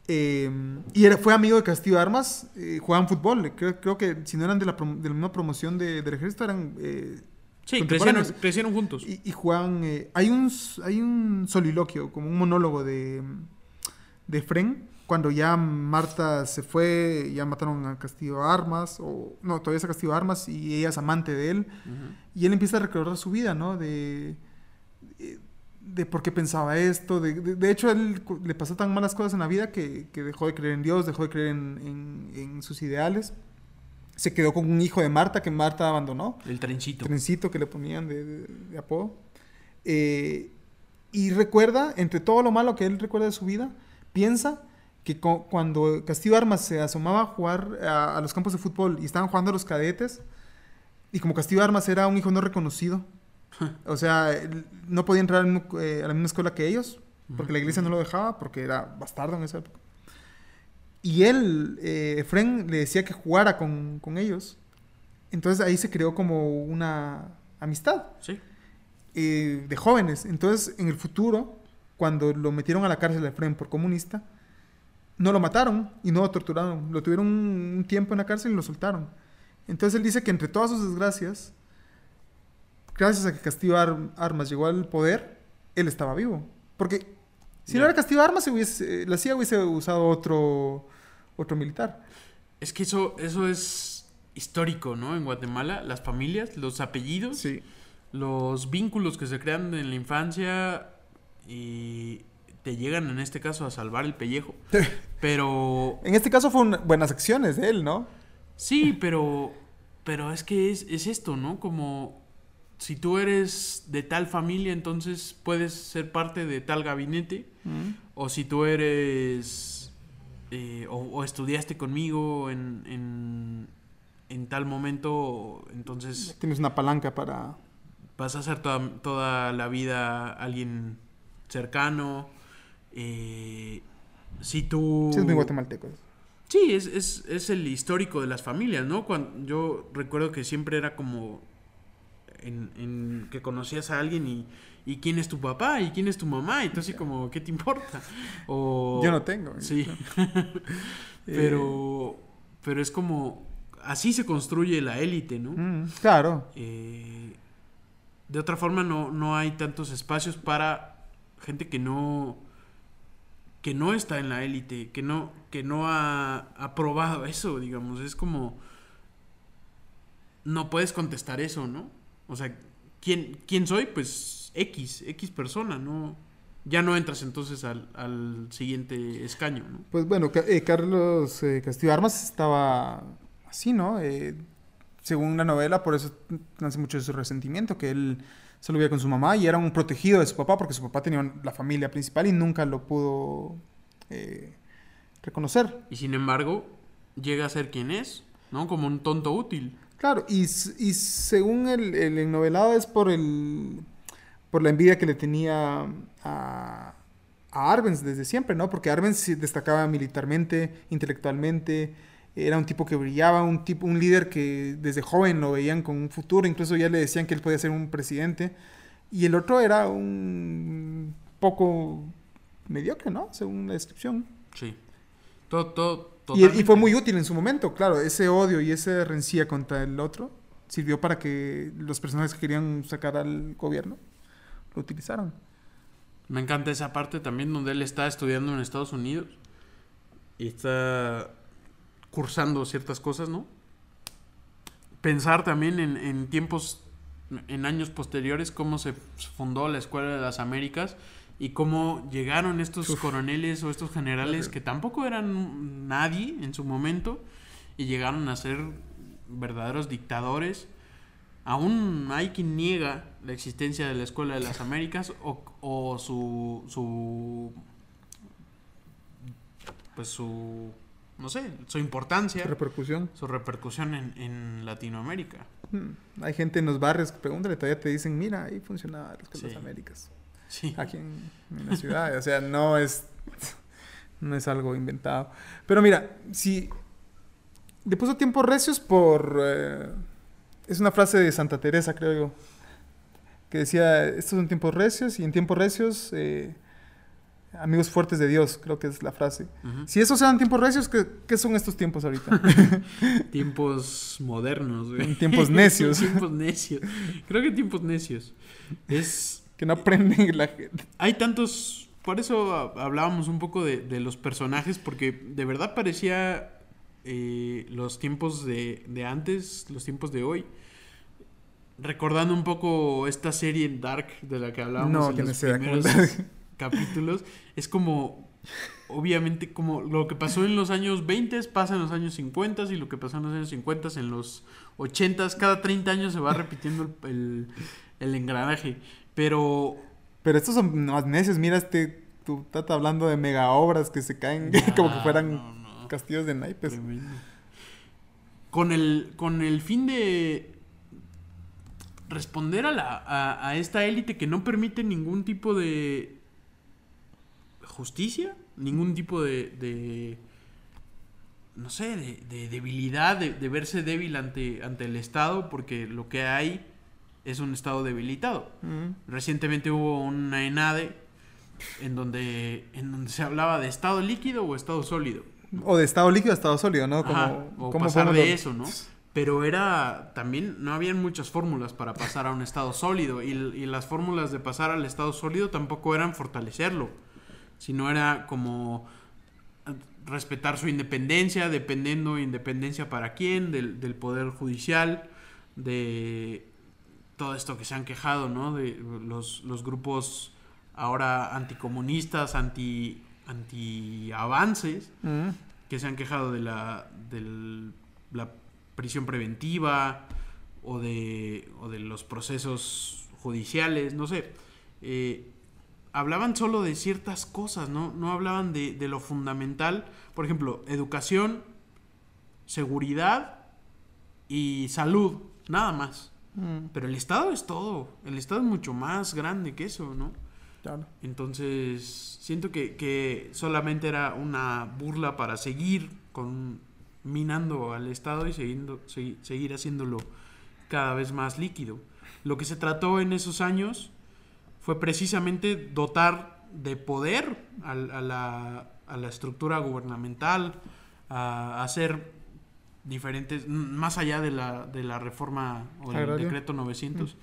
Eh, y era, fue amigo de Castillo Armas, eh, jugaban fútbol. Creo, creo que si no eran de la, prom- de la misma promoción de, del ejército, eran eh, Sí, crecieron, crecieron juntos. y, y jugaban. eh, hay, un, hay un soliloquio, como un monólogo de, de Fren, cuando ya Marta se fue, ya mataron a Castillo Armas, o no, todavía es a Castillo Armas, y ella es amante de él. Ujú. Y él empieza a recordar su vida, ¿no? De, de, de por qué pensaba esto. De, de, de hecho, él le pasó tan malas cosas en la vida que, que dejó de creer en Dios, dejó de creer en, en- en sus ideales. Se quedó con un hijo de Marta que Marta abandonó El trencito. trencito que le ponían de apodo. Eh, y recuerda, entre todo lo malo que él recuerda de su vida, piensa que cu- cuando Castillo Armas se asomaba a jugar a, a los campos de fútbol y estaban jugando los cadetes, y como Castillo Armas era un hijo no reconocido, [laughs] o sea, no podía entrar eh, a la misma escuela que ellos, porque la iglesia no lo dejaba, porque era bastardo en esa época. Y él, eh, Efren, le decía que jugara con, con ellos. Entonces ahí se creó como una amistad Sí. eh, de jóvenes. Entonces en el futuro, cuando lo metieron a la cárcel a Efren por comunista, no lo mataron y no lo torturaron. Lo tuvieron un, un tiempo en la cárcel y lo soltaron. Entonces él dice que entre todas sus desgracias, gracias a que Castillo Ar- Armas llegó al poder, él estaba vivo. Porque si no era Castillo Armas, se hubiese- eh, la CIA hubiese usado otro, otro militar. Es que eso, eso es histórico, ¿no? En Guatemala, las familias, los apellidos, Sí. los vínculos que se crean en la infancia y te llegan en este caso a salvar el pellejo. Pero En este caso fueron buenas acciones de él, ¿no? sí, pero pero es que es, es esto, ¿no? Como si tú eres de tal familia, entonces puedes ser parte de tal gabinete. O si tú eres. eh, o, o estudiaste conmigo en, en, en tal momento, entonces Tienes una palanca para... vas a ser toda, toda la vida alguien cercano. Eh, si tú. Sí, es muy guatemalteco. Sí, es, es, es el histórico de las familias, ¿no? Cuando, yo recuerdo que siempre era como en, en que conocías a alguien y, y quién es tu papá y quién es tu mamá y tú así como, ¿qué te importa? O, Yo no tengo. Sí. [laughs] pero, pero es como, así se construye la élite, ¿no? Mm, claro. Eh, de otra forma no, no hay tantos espacios para gente que no que no está en la élite, que no, que no ha aprobado eso, digamos, es como no puedes contestar eso, ¿no? O sea, ¿quién, quién soy? Pues X, X persona, ¿no? Ya no entras entonces al, al siguiente escaño, ¿no? Pues bueno, eh, Carlos eh, Castillo Armas estaba así, ¿no? Eh, según la novela, por eso nace mucho de su resentimiento, que él solo vivía con su mamá y era un protegido de su papá, porque su papá tenía la familia principal y nunca lo pudo eh, reconocer. Y sin embargo, llega a ser quien es, ¿no? Como un tonto útil. Claro, y, y según el, el ennovelado es por el por la envidia que le tenía a, a Arbenz desde siempre, ¿no? Porque Arbenz destacaba militarmente, intelectualmente, era un tipo que brillaba, un tipo, un líder que desde joven lo veían con un futuro, incluso ya le decían que él podía ser un presidente, y el otro era un poco mediocre, ¿no? Según la descripción. Sí. Todo, todo, Y, y fue muy útil en su momento, claro, ese odio y esa rencilla contra el otro sirvió para que los personajes que querían sacar al gobierno lo utilizaran. Me encanta esa parte también donde él está estudiando en Estados Unidos y está cursando ciertas cosas, ¿no? Pensar también en, en tiempos, en años posteriores, cómo se fundó la Escuela de las Américas y cómo llegaron estos Uf. coroneles o estos generales que tampoco eran nadie en su momento y llegaron a ser verdaderos dictadores. Aún hay quien niega la existencia de la Escuela de las [laughs] Américas o, o su, su pues su no sé, su importancia, Repercusión. su repercusión en, en Latinoamérica. Hmm, Hay gente en los barrios que pregúntale, todavía te dicen, mira, ahí funcionaba de Sí. las Américas. Sí. Aquí en, en la ciudad. o sea, no es, [laughs] no es algo inventado. Pero mira, si le puso tiempos recios por... eh, es una frase de Santa Teresa, creo yo, que decía, estos son tiempos recios y en tiempos recios, eh, amigos fuertes de Dios, creo que es la frase. Si esos eran tiempos recios, ¿qué, qué son estos tiempos ahorita? [laughs] Tiempos modernos, güey. En [laughs] tiempos necios. [laughs] tiempos necios. Creo que tiempos necios. Es que no aprenden la gente. hay tantos. Por eso ha- hablábamos un poco de, de los personajes, porque de verdad parecía eh, los tiempos de, de antes, los tiempos de hoy. Recordando un poco esta serie Dark de la que hablábamos No, en los primeros. Capítulos, es como, obviamente, como lo que pasó en los años 20 pasa en los años 50 y lo que pasó en los años 50 en los 80 cada 30 años se va repitiendo el, el- el engranaje. Pero Pero estos son más necios. Mira, este, tu tata hablando de mega obras que se caen [laughs] como que fueran no, no. castillos de naipes. Tremendo. Con el, con el fin de responder a, la, a, a esta élite que no permite ningún tipo de justicia, ningún tipo de, de no sé, de, de debilidad, de, de verse débil ante, ante el Estado, porque lo que hay es un Estado debilitado. Recientemente hubo una ENADE en donde, en donde se hablaba de estado líquido o estado sólido. O de estado líquido a estado sólido, ¿no? Como, Ajá, o ¿cómo pasar de lo- eso, ¿no? [laughs] Pero era también, no habían muchas fórmulas para pasar a un estado sólido y, y las fórmulas de pasar al estado sólido tampoco eran fortalecerlo, sino era como respetar su independencia, dependiendo independencia para quién, del, del poder judicial, de todo esto que se han quejado, ¿no? De los, los grupos ahora anticomunistas, anti, anti avances, Mm. que se han quejado de la, del- la prisión preventiva o de, o de los procesos judiciales, no sé. Eh, hablaban solo de ciertas cosas, ¿no? No hablaban de, de lo fundamental. Por ejemplo, educación, seguridad y salud, nada más. Mm, Pero el Estado es todo. El Estado es mucho más grande que eso, ¿no? claro. Entonces, siento que, que solamente era una burla para seguir con, minando al Estado y siguiendo, segui- seguir haciéndolo cada vez más líquido. Lo que se trató en esos años fue precisamente dotar de poder al- a, la, a la estructura gubernamental, a, a hacer diferentes, más allá de la, de la reforma o del Agraria. decreto 900,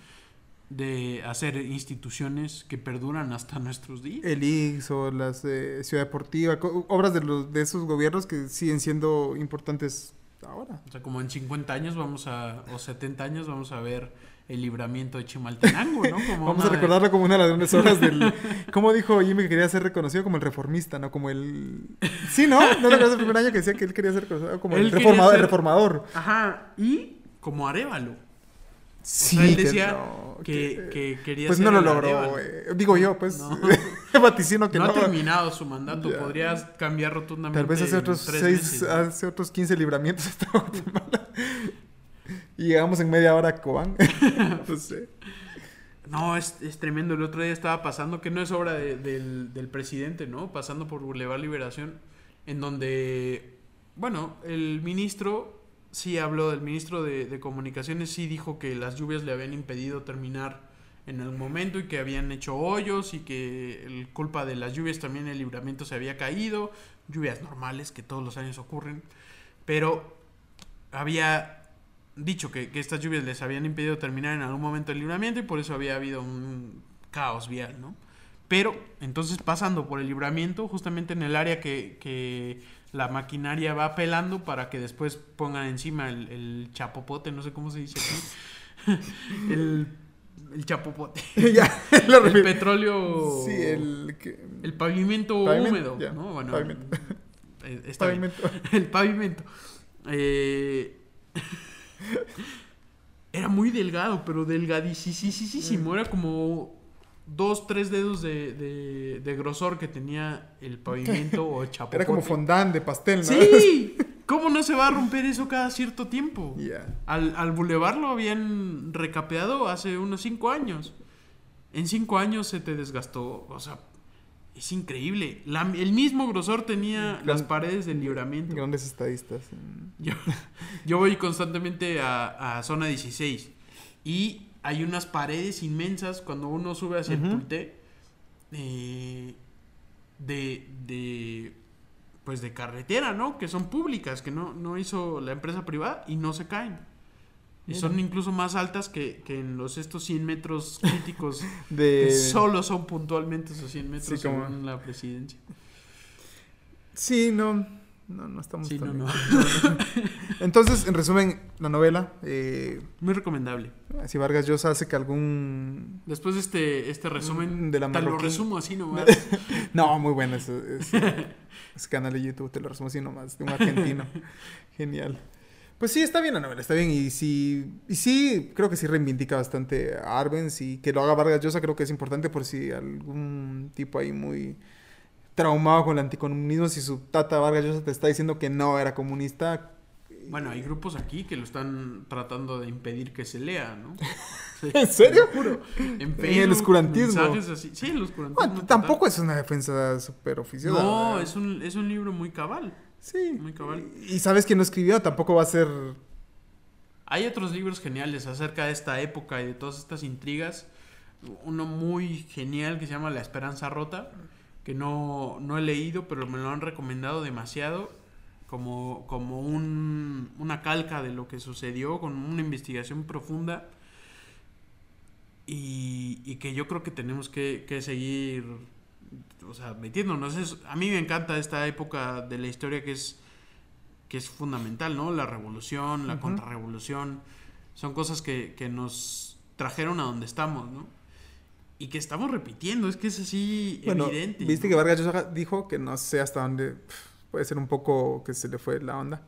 de hacer instituciones que perduran hasta nuestros días. El IX o las de Ciudad Deportiva, obras de, los, de esos gobiernos que siguen siendo importantes ahora. O sea, como en 50 años vamos a, o 70 años vamos a ver el libramiento de Chimaltenango, ¿no? Como [laughs] Vamos a de- recordarlo como una de las grandes obras del... [laughs] ¿Cómo dijo Jimmy que quería ser reconocido como el reformista, no? Como el... Sí, ¿no? ¿No te acuerdas el primer año que decía que él quería ser reconocido como Él el reformador? ser- el reformador. Ajá, y como Arévalo. Sí, o sea, él que decía no, que, que quería Pues ser no lo logró, güey. Digo yo, pues... No. [laughs] vaticino que no, no. ha terminado su mandato, Ya. podrías cambiar rotundamente Tal vez hace otros seis, meses, hace otros 15 libramientos hasta Guatemala. Y llegamos en media hora a Cobán. [laughs] no sé. No, es, es tremendo. El otro día estaba pasando, que no es obra de- del, del presidente, ¿no? Pasando por Boulevard Liberación, en donde, bueno, el ministro sí habló, el ministro de, de Comunicaciones sí dijo que las lluvias le habían impedido terminar en algún momento y que habían hecho hoyos y que el culpa de las lluvias también el libramiento se había caído, lluvias normales que todos los años ocurren, pero había dicho que, que estas lluvias les habían impedido terminar en algún momento el libramiento y por eso había habido un caos vial, ¿no? Pero entonces pasando por el libramiento, justamente en el área que, que la maquinaria va pelando para que después pongan encima el, el chapopote, no sé cómo se dice aquí, [laughs] el, el chapopote, [laughs] ya, el petróleo, Sí, el... que- el pavimento, Pavimento, húmedo, ¿no? Bueno, pavimento. eh, bien. [laughs] El pavimento. Eh, [laughs] era muy delgado, pero delgadísimo. Era como dos, tres dedos de, de- de grosor que tenía el pavimento o [laughs] chapopote. Era como fondant de pastel, ¿no? ¡Sí! ¿Cómo no se va a romper eso cada cierto tiempo? Al, al bulevar lo habían recapeado hace unos cinco años. En cinco años se te desgastó. O sea, es increíble. La- el mismo grosor tenía Gran- las paredes del libramiento. Grandes estadistas. Yo, yo voy constantemente a, a zona 16 y hay unas paredes inmensas cuando uno sube hacia el. Pulté eh, de, de pues de carretera, ¿no? Que son públicas, que no, no hizo la empresa privada y no se caen. Y son incluso más altas que, que en los estos 100 metros [laughs] críticos De... que solo son puntualmente esos 100 metros Sí, como- según la presidencia. Sí, no. No, no estamos Sí, tan no. Entonces, en resumen, la novela, eh, Muy recomendable. si Vargas Llosa hace que algún... Después de este, este resumen, De la te lo resumo así nomás. [laughs] No, muy bueno ese, ese- [laughs] ese canal de YouTube, te lo resumo así nomás, de un argentino. Genial. Pues sí, está bien la novela, está bien. Y sí, y sí, creo que sí reivindica bastante a Arbenz y que lo haga Vargas Llosa creo que es importante por si algún tipo ahí muy traumado con el anticomunismo, si su tata Vargas Llosa te está diciendo que no era comunista. Bueno, hay grupos aquí que lo están tratando de impedir que se lea, ¿no? [laughs] Sí, ¿En serio? juro. En el oscurantismo. así. Sí, el oscurantismo. Bueno, total. tampoco es una defensa súper oficiosa. No, es un, es un libro muy cabal. Sí. muy cabal. Y sabes quién lo escribió, tampoco va a ser... Hay otros libros geniales acerca de esta época y de todas estas intrigas. Uno muy genial que se llama La Esperanza Rota, que no, no he leído, pero me lo han recomendado demasiado como, como un, una calca de lo que sucedió, con una investigación profunda. Y, y que yo creo que tenemos que, que seguir o sea, metiéndonos. Es, a mí me encanta esta época de la historia que es, que es fundamental, ¿no? La revolución, la Ujú. contrarrevolución, son cosas que, que nos trajeron a donde estamos, ¿no? Y que estamos repitiendo, es que es así Bueno, evidente. viste ¿no? que Vargas Llosa dijo que no sé hasta dónde puede ser un poco que se le fue la onda.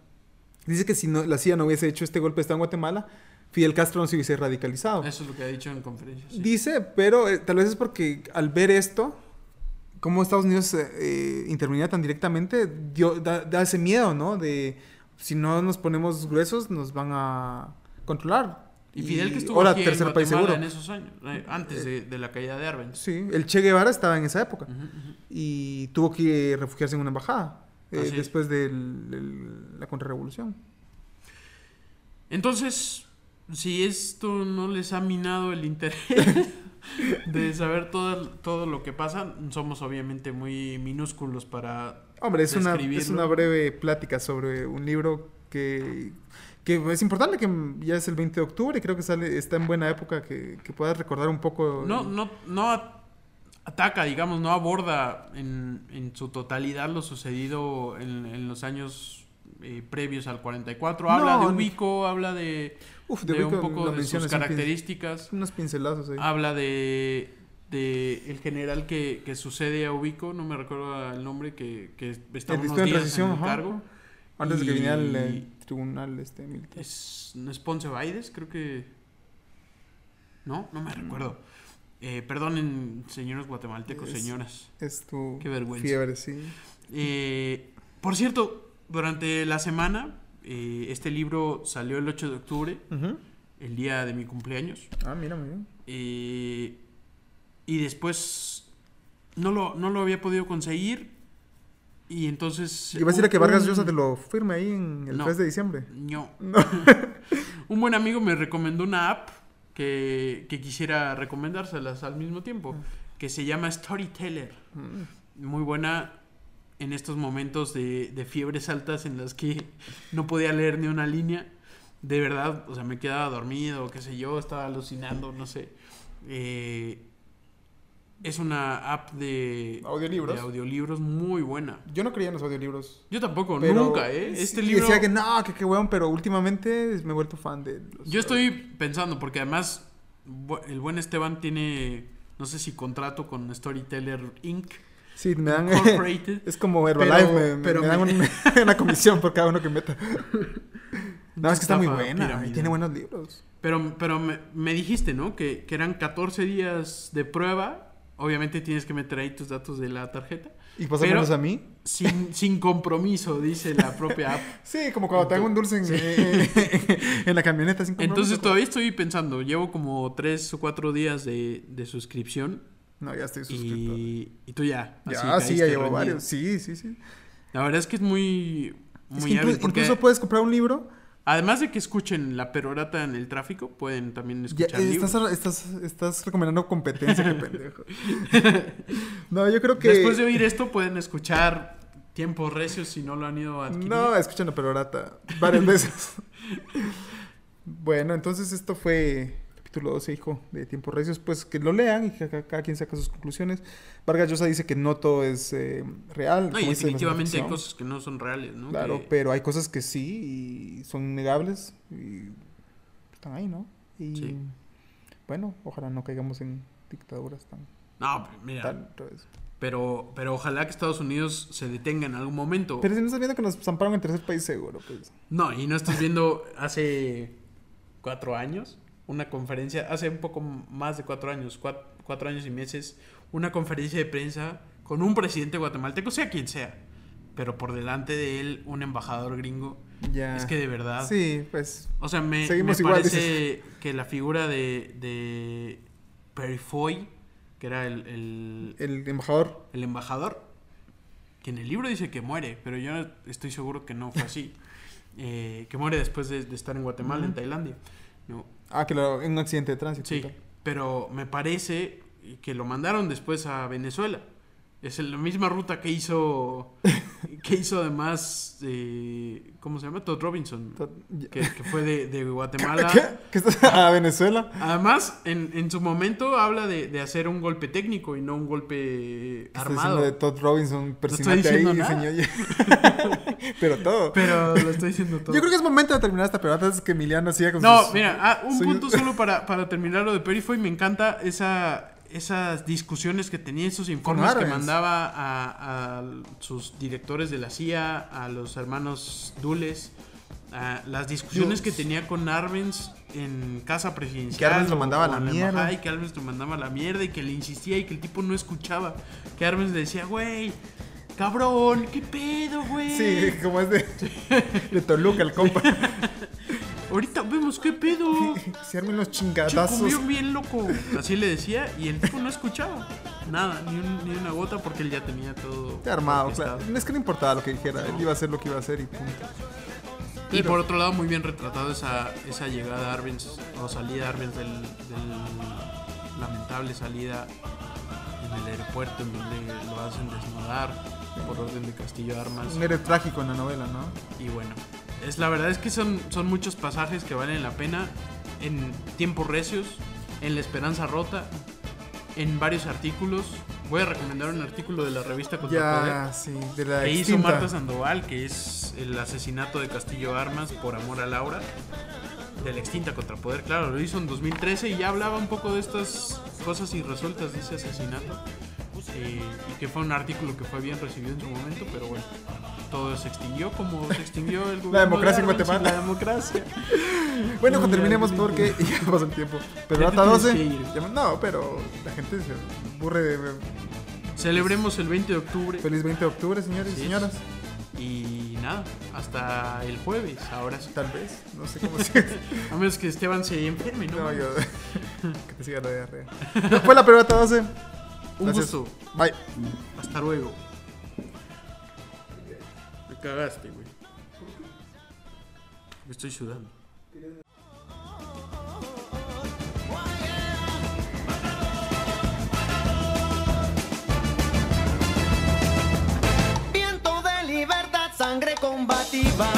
Dice que si no, la CIA no hubiese hecho este golpe de Estado en Guatemala, Fidel Castro no se hubiese radicalizado. Eso es lo que ha dicho en conferencias. sí. Dice, pero eh, tal vez es porque al ver esto, cómo Estados Unidos eh, eh, intervenía tan directamente, dio, da, da ese miedo, ¿no? De si no nos ponemos gruesos, nos van a controlar. Y Fidel que estuvo ahora aquí tercer en país seguro. en esos años, eh, antes de, de la caída de Arbenz. Sí, el Che Guevara estaba en esa época y tuvo que refugiarse en una embajada eh, después de la contrarrevolución. Entonces, si esto no les ha minado el interés [laughs] [laughs] de saber todo, todo lo que pasa, somos obviamente muy minúsculos para... Hombre, es una, es una breve plática sobre un libro que, que es importante, que ya es el 20 de octubre, creo que sale, está en buena época, que, que puedas recordar un poco. No, no, no ataca, digamos, no aborda en, en su totalidad lo sucedido en, en los años eh, previos al 44. Habla No, de Ubico, habla de, Uf, de de un poco de sus características. Unos pincelazos ahí. Habla de, de el general que, que sucede a Ubico, no me recuerdo el nombre, que, que está El unos días en el cargo. Antes de que viniera el, tribunal este militar. Es, ¿No es Ponce Baides? Creo que... No, no Mm. me recuerdo. Eh, perdonen, señores guatemaltecos, Es- señoras. Es tu Qué vergüenza. fiebre, sí. Eh, por cierto, durante la semana, eh, este libro salió el 8 de octubre, el día de mi cumpleaños. Ah, mira, muy bien. Eh, y después no lo, no lo había podido conseguir. Y entonces. Iba a decir a que Vargas Llosa te lo firme ahí en el No. 3 de diciembre. No. [laughs] un buen amigo me recomendó una app que, que quisiera recomendárselas al mismo tiempo. Que se llama Storyteller. Mm. Muy buena en estos momentos de, de fiebres altas en las que [laughs] no podía leer ni una línea. De verdad, o sea, me quedaba dormido, qué sé yo, estaba alucinando, no sé. Eh, es una app de Audiolibros. de audiolibros muy buena. Yo no creía en los audiolibros. Yo tampoco, pero nunca, ¿eh? Este y libro... Decía que no, que qué weón, pero últimamente me he vuelto fan de los. Yo estoy pensando, porque además el buen Esteban tiene, no sé si contrato con Storyteller Inc. Sí, me dan. [laughs] Es como Herbalife, Pero- me, me- pero me dan me- [laughs] una comisión por cada uno que meta. [laughs] No, es que está muy buena y tiene buenos libros. Pero, pero me, dijiste, ¿no? Que, que eran 14 días de prueba. Obviamente tienes que meter ahí tus datos de la tarjeta. Y pasármelos a mí. Sin, sin compromiso, dice la propia app. Sí, como cuando te hago un dulce en, en la camioneta sin compromiso. Entonces todavía estoy pensando, llevo como 3 o 4 días de, de suscripción. No, ya estoy suscrito. Y, y tú ya. Ya, sí, ya llevo varios. Sí, sí, sí. La verdad es que es muy, Es muy que inclu- Porque incluso puedes comprar un libro. además de que escuchen la perorata en el tráfico, pueden también Ya, escuchar eh, libros. estás, estás, estás recomendando competencia, qué pendejo. [laughs] No, yo creo que. Después de oír esto, pueden escuchar Tiempos Recios si no lo han ido a adquirir. No, escuchan la perorata varias veces. [laughs] bueno, entonces esto fue capítulo 12, hijo, de Tiempos Recios. Pues que lo lean y que cada, cada quien saca sus conclusiones. Vargas Llosa dice que no todo es eh, real. No, y definitivamente hay cosas que no son reales, ¿no? Claro, Que- pero hay cosas que sí y son innegables y están ahí, ¿no? Y Sí. bueno, ojalá no caigamos en dictaduras tan No, mira, pero, pero ojalá que Estados Unidos se detenga en algún momento. Pero si no estás viendo que nos zamparon en tercer país seguro, pues. No, y no estás viendo hace cuatro años una conferencia, hace un poco más de cuatro años, cuat- cuatro, años y meses, una conferencia de prensa con un presidente guatemalteco, sea quien sea, pero por delante de él un embajador gringo. Ya. Es que de verdad. Sí, pues. O sea, me, me igual, parece que la figura de, de Perifoy, que era el, el, El embajador. el embajador, que en el libro dice que muere, pero yo estoy seguro que no fue así. [laughs] Eh, que muere después de, de estar en Guatemala, en. Tailandia. ¿No? Ah, que lo, en un accidente de tránsito. Sí, pero me parece que lo mandaron después a Venezuela. Es la misma ruta que hizo. [laughs] que hizo además. eh, ¿Cómo se llama? Todd Robinson. Todd- Que, que fue de, de [laughs] Guatemala. ¿Qué? ¿Qué estás a Venezuela? Además, en, en su momento habla de, de hacer un golpe técnico y no un golpe armado. de Todd Robinson, personaje ahí, señor. [laughs] Pero todo. Pero lo estoy diciendo todo. Yo creo que es momento de terminar esta pero antes que Emiliano siga con No, sus- mira, ah, un Soy- punto solo para, para terminar lo de Perifoy. Me encanta esa, esas discusiones que tenía, esos informes que mandaba a, a sus directores de la CIA, a los hermanos Dules, a las discusiones que tenía con Arbenz en casa presidencial. Que Arbenz lo mandaba a la mierda. embajada, Y que Arbenz lo mandaba a la mierda y que le insistía y que el tipo no escuchaba. Que Arbenz le decía, güey, cabrón, ¿qué pedo, güey? Sí, como es de, [laughs] de Toluca el compa. Ahorita vemos qué pedo. [laughs] Se armen los chingadazos. comió bien loco. Así le decía y el tipo no escuchaba. Nada, ni, un- ni una gota porque él ya tenía todo. Ya armado, claro. Es que no importaba lo que dijera. Él iba a hacer lo que iba a hacer y punto. Y por otro lado, muy bien retratado esa, esa llegada de Arbenz o salida de Arbenz del, del lamentable salida en el aeropuerto en donde lo hacen desnudar por orden de Castillo Armas. Un héroe trágico en la novela, ¿no? Y bueno, es la verdad es que son, son muchos pasajes que valen la pena en tiempos recios, en La Esperanza Rota, en varios artículos. Voy a recomendar un artículo de la revista Contrapoder Ya, sí, de la que hizo. Marta Sandoval, que es el asesinato de Castillo Armas por amor a Laura, de la extinta Contrapoder. Claro, lo hizo en 2013 y ya hablaba un poco de estas cosas irresueltas de ese asesinato. Eh, y que fue un artículo que fue bien recibido en su momento, pero bueno, todo se extinguió como se extinguió el [laughs] gobierno de democracia en Guatemala. La democracia. [laughs] Bueno, Muy terminemos porque [laughs] ya pasó el tiempo. Pero hasta tienes 12. que ir. ya- No, pero la gente se aburre de. Celebremos el 20 de octubre. Feliz 20 de octubre, señores y Sí. señoras. Y nada, hasta el jueves, ahora sí. Tal vez. No sé cómo se. A menos que Esteban se enferme, ¿no? no, yo. que te siga la diarrea. Fue la pelota 12. Un Gracias. gusto. Bye. Hasta luego. Cagaste, güey. Me estoy sudando. Viento de libertad, sangre combativa.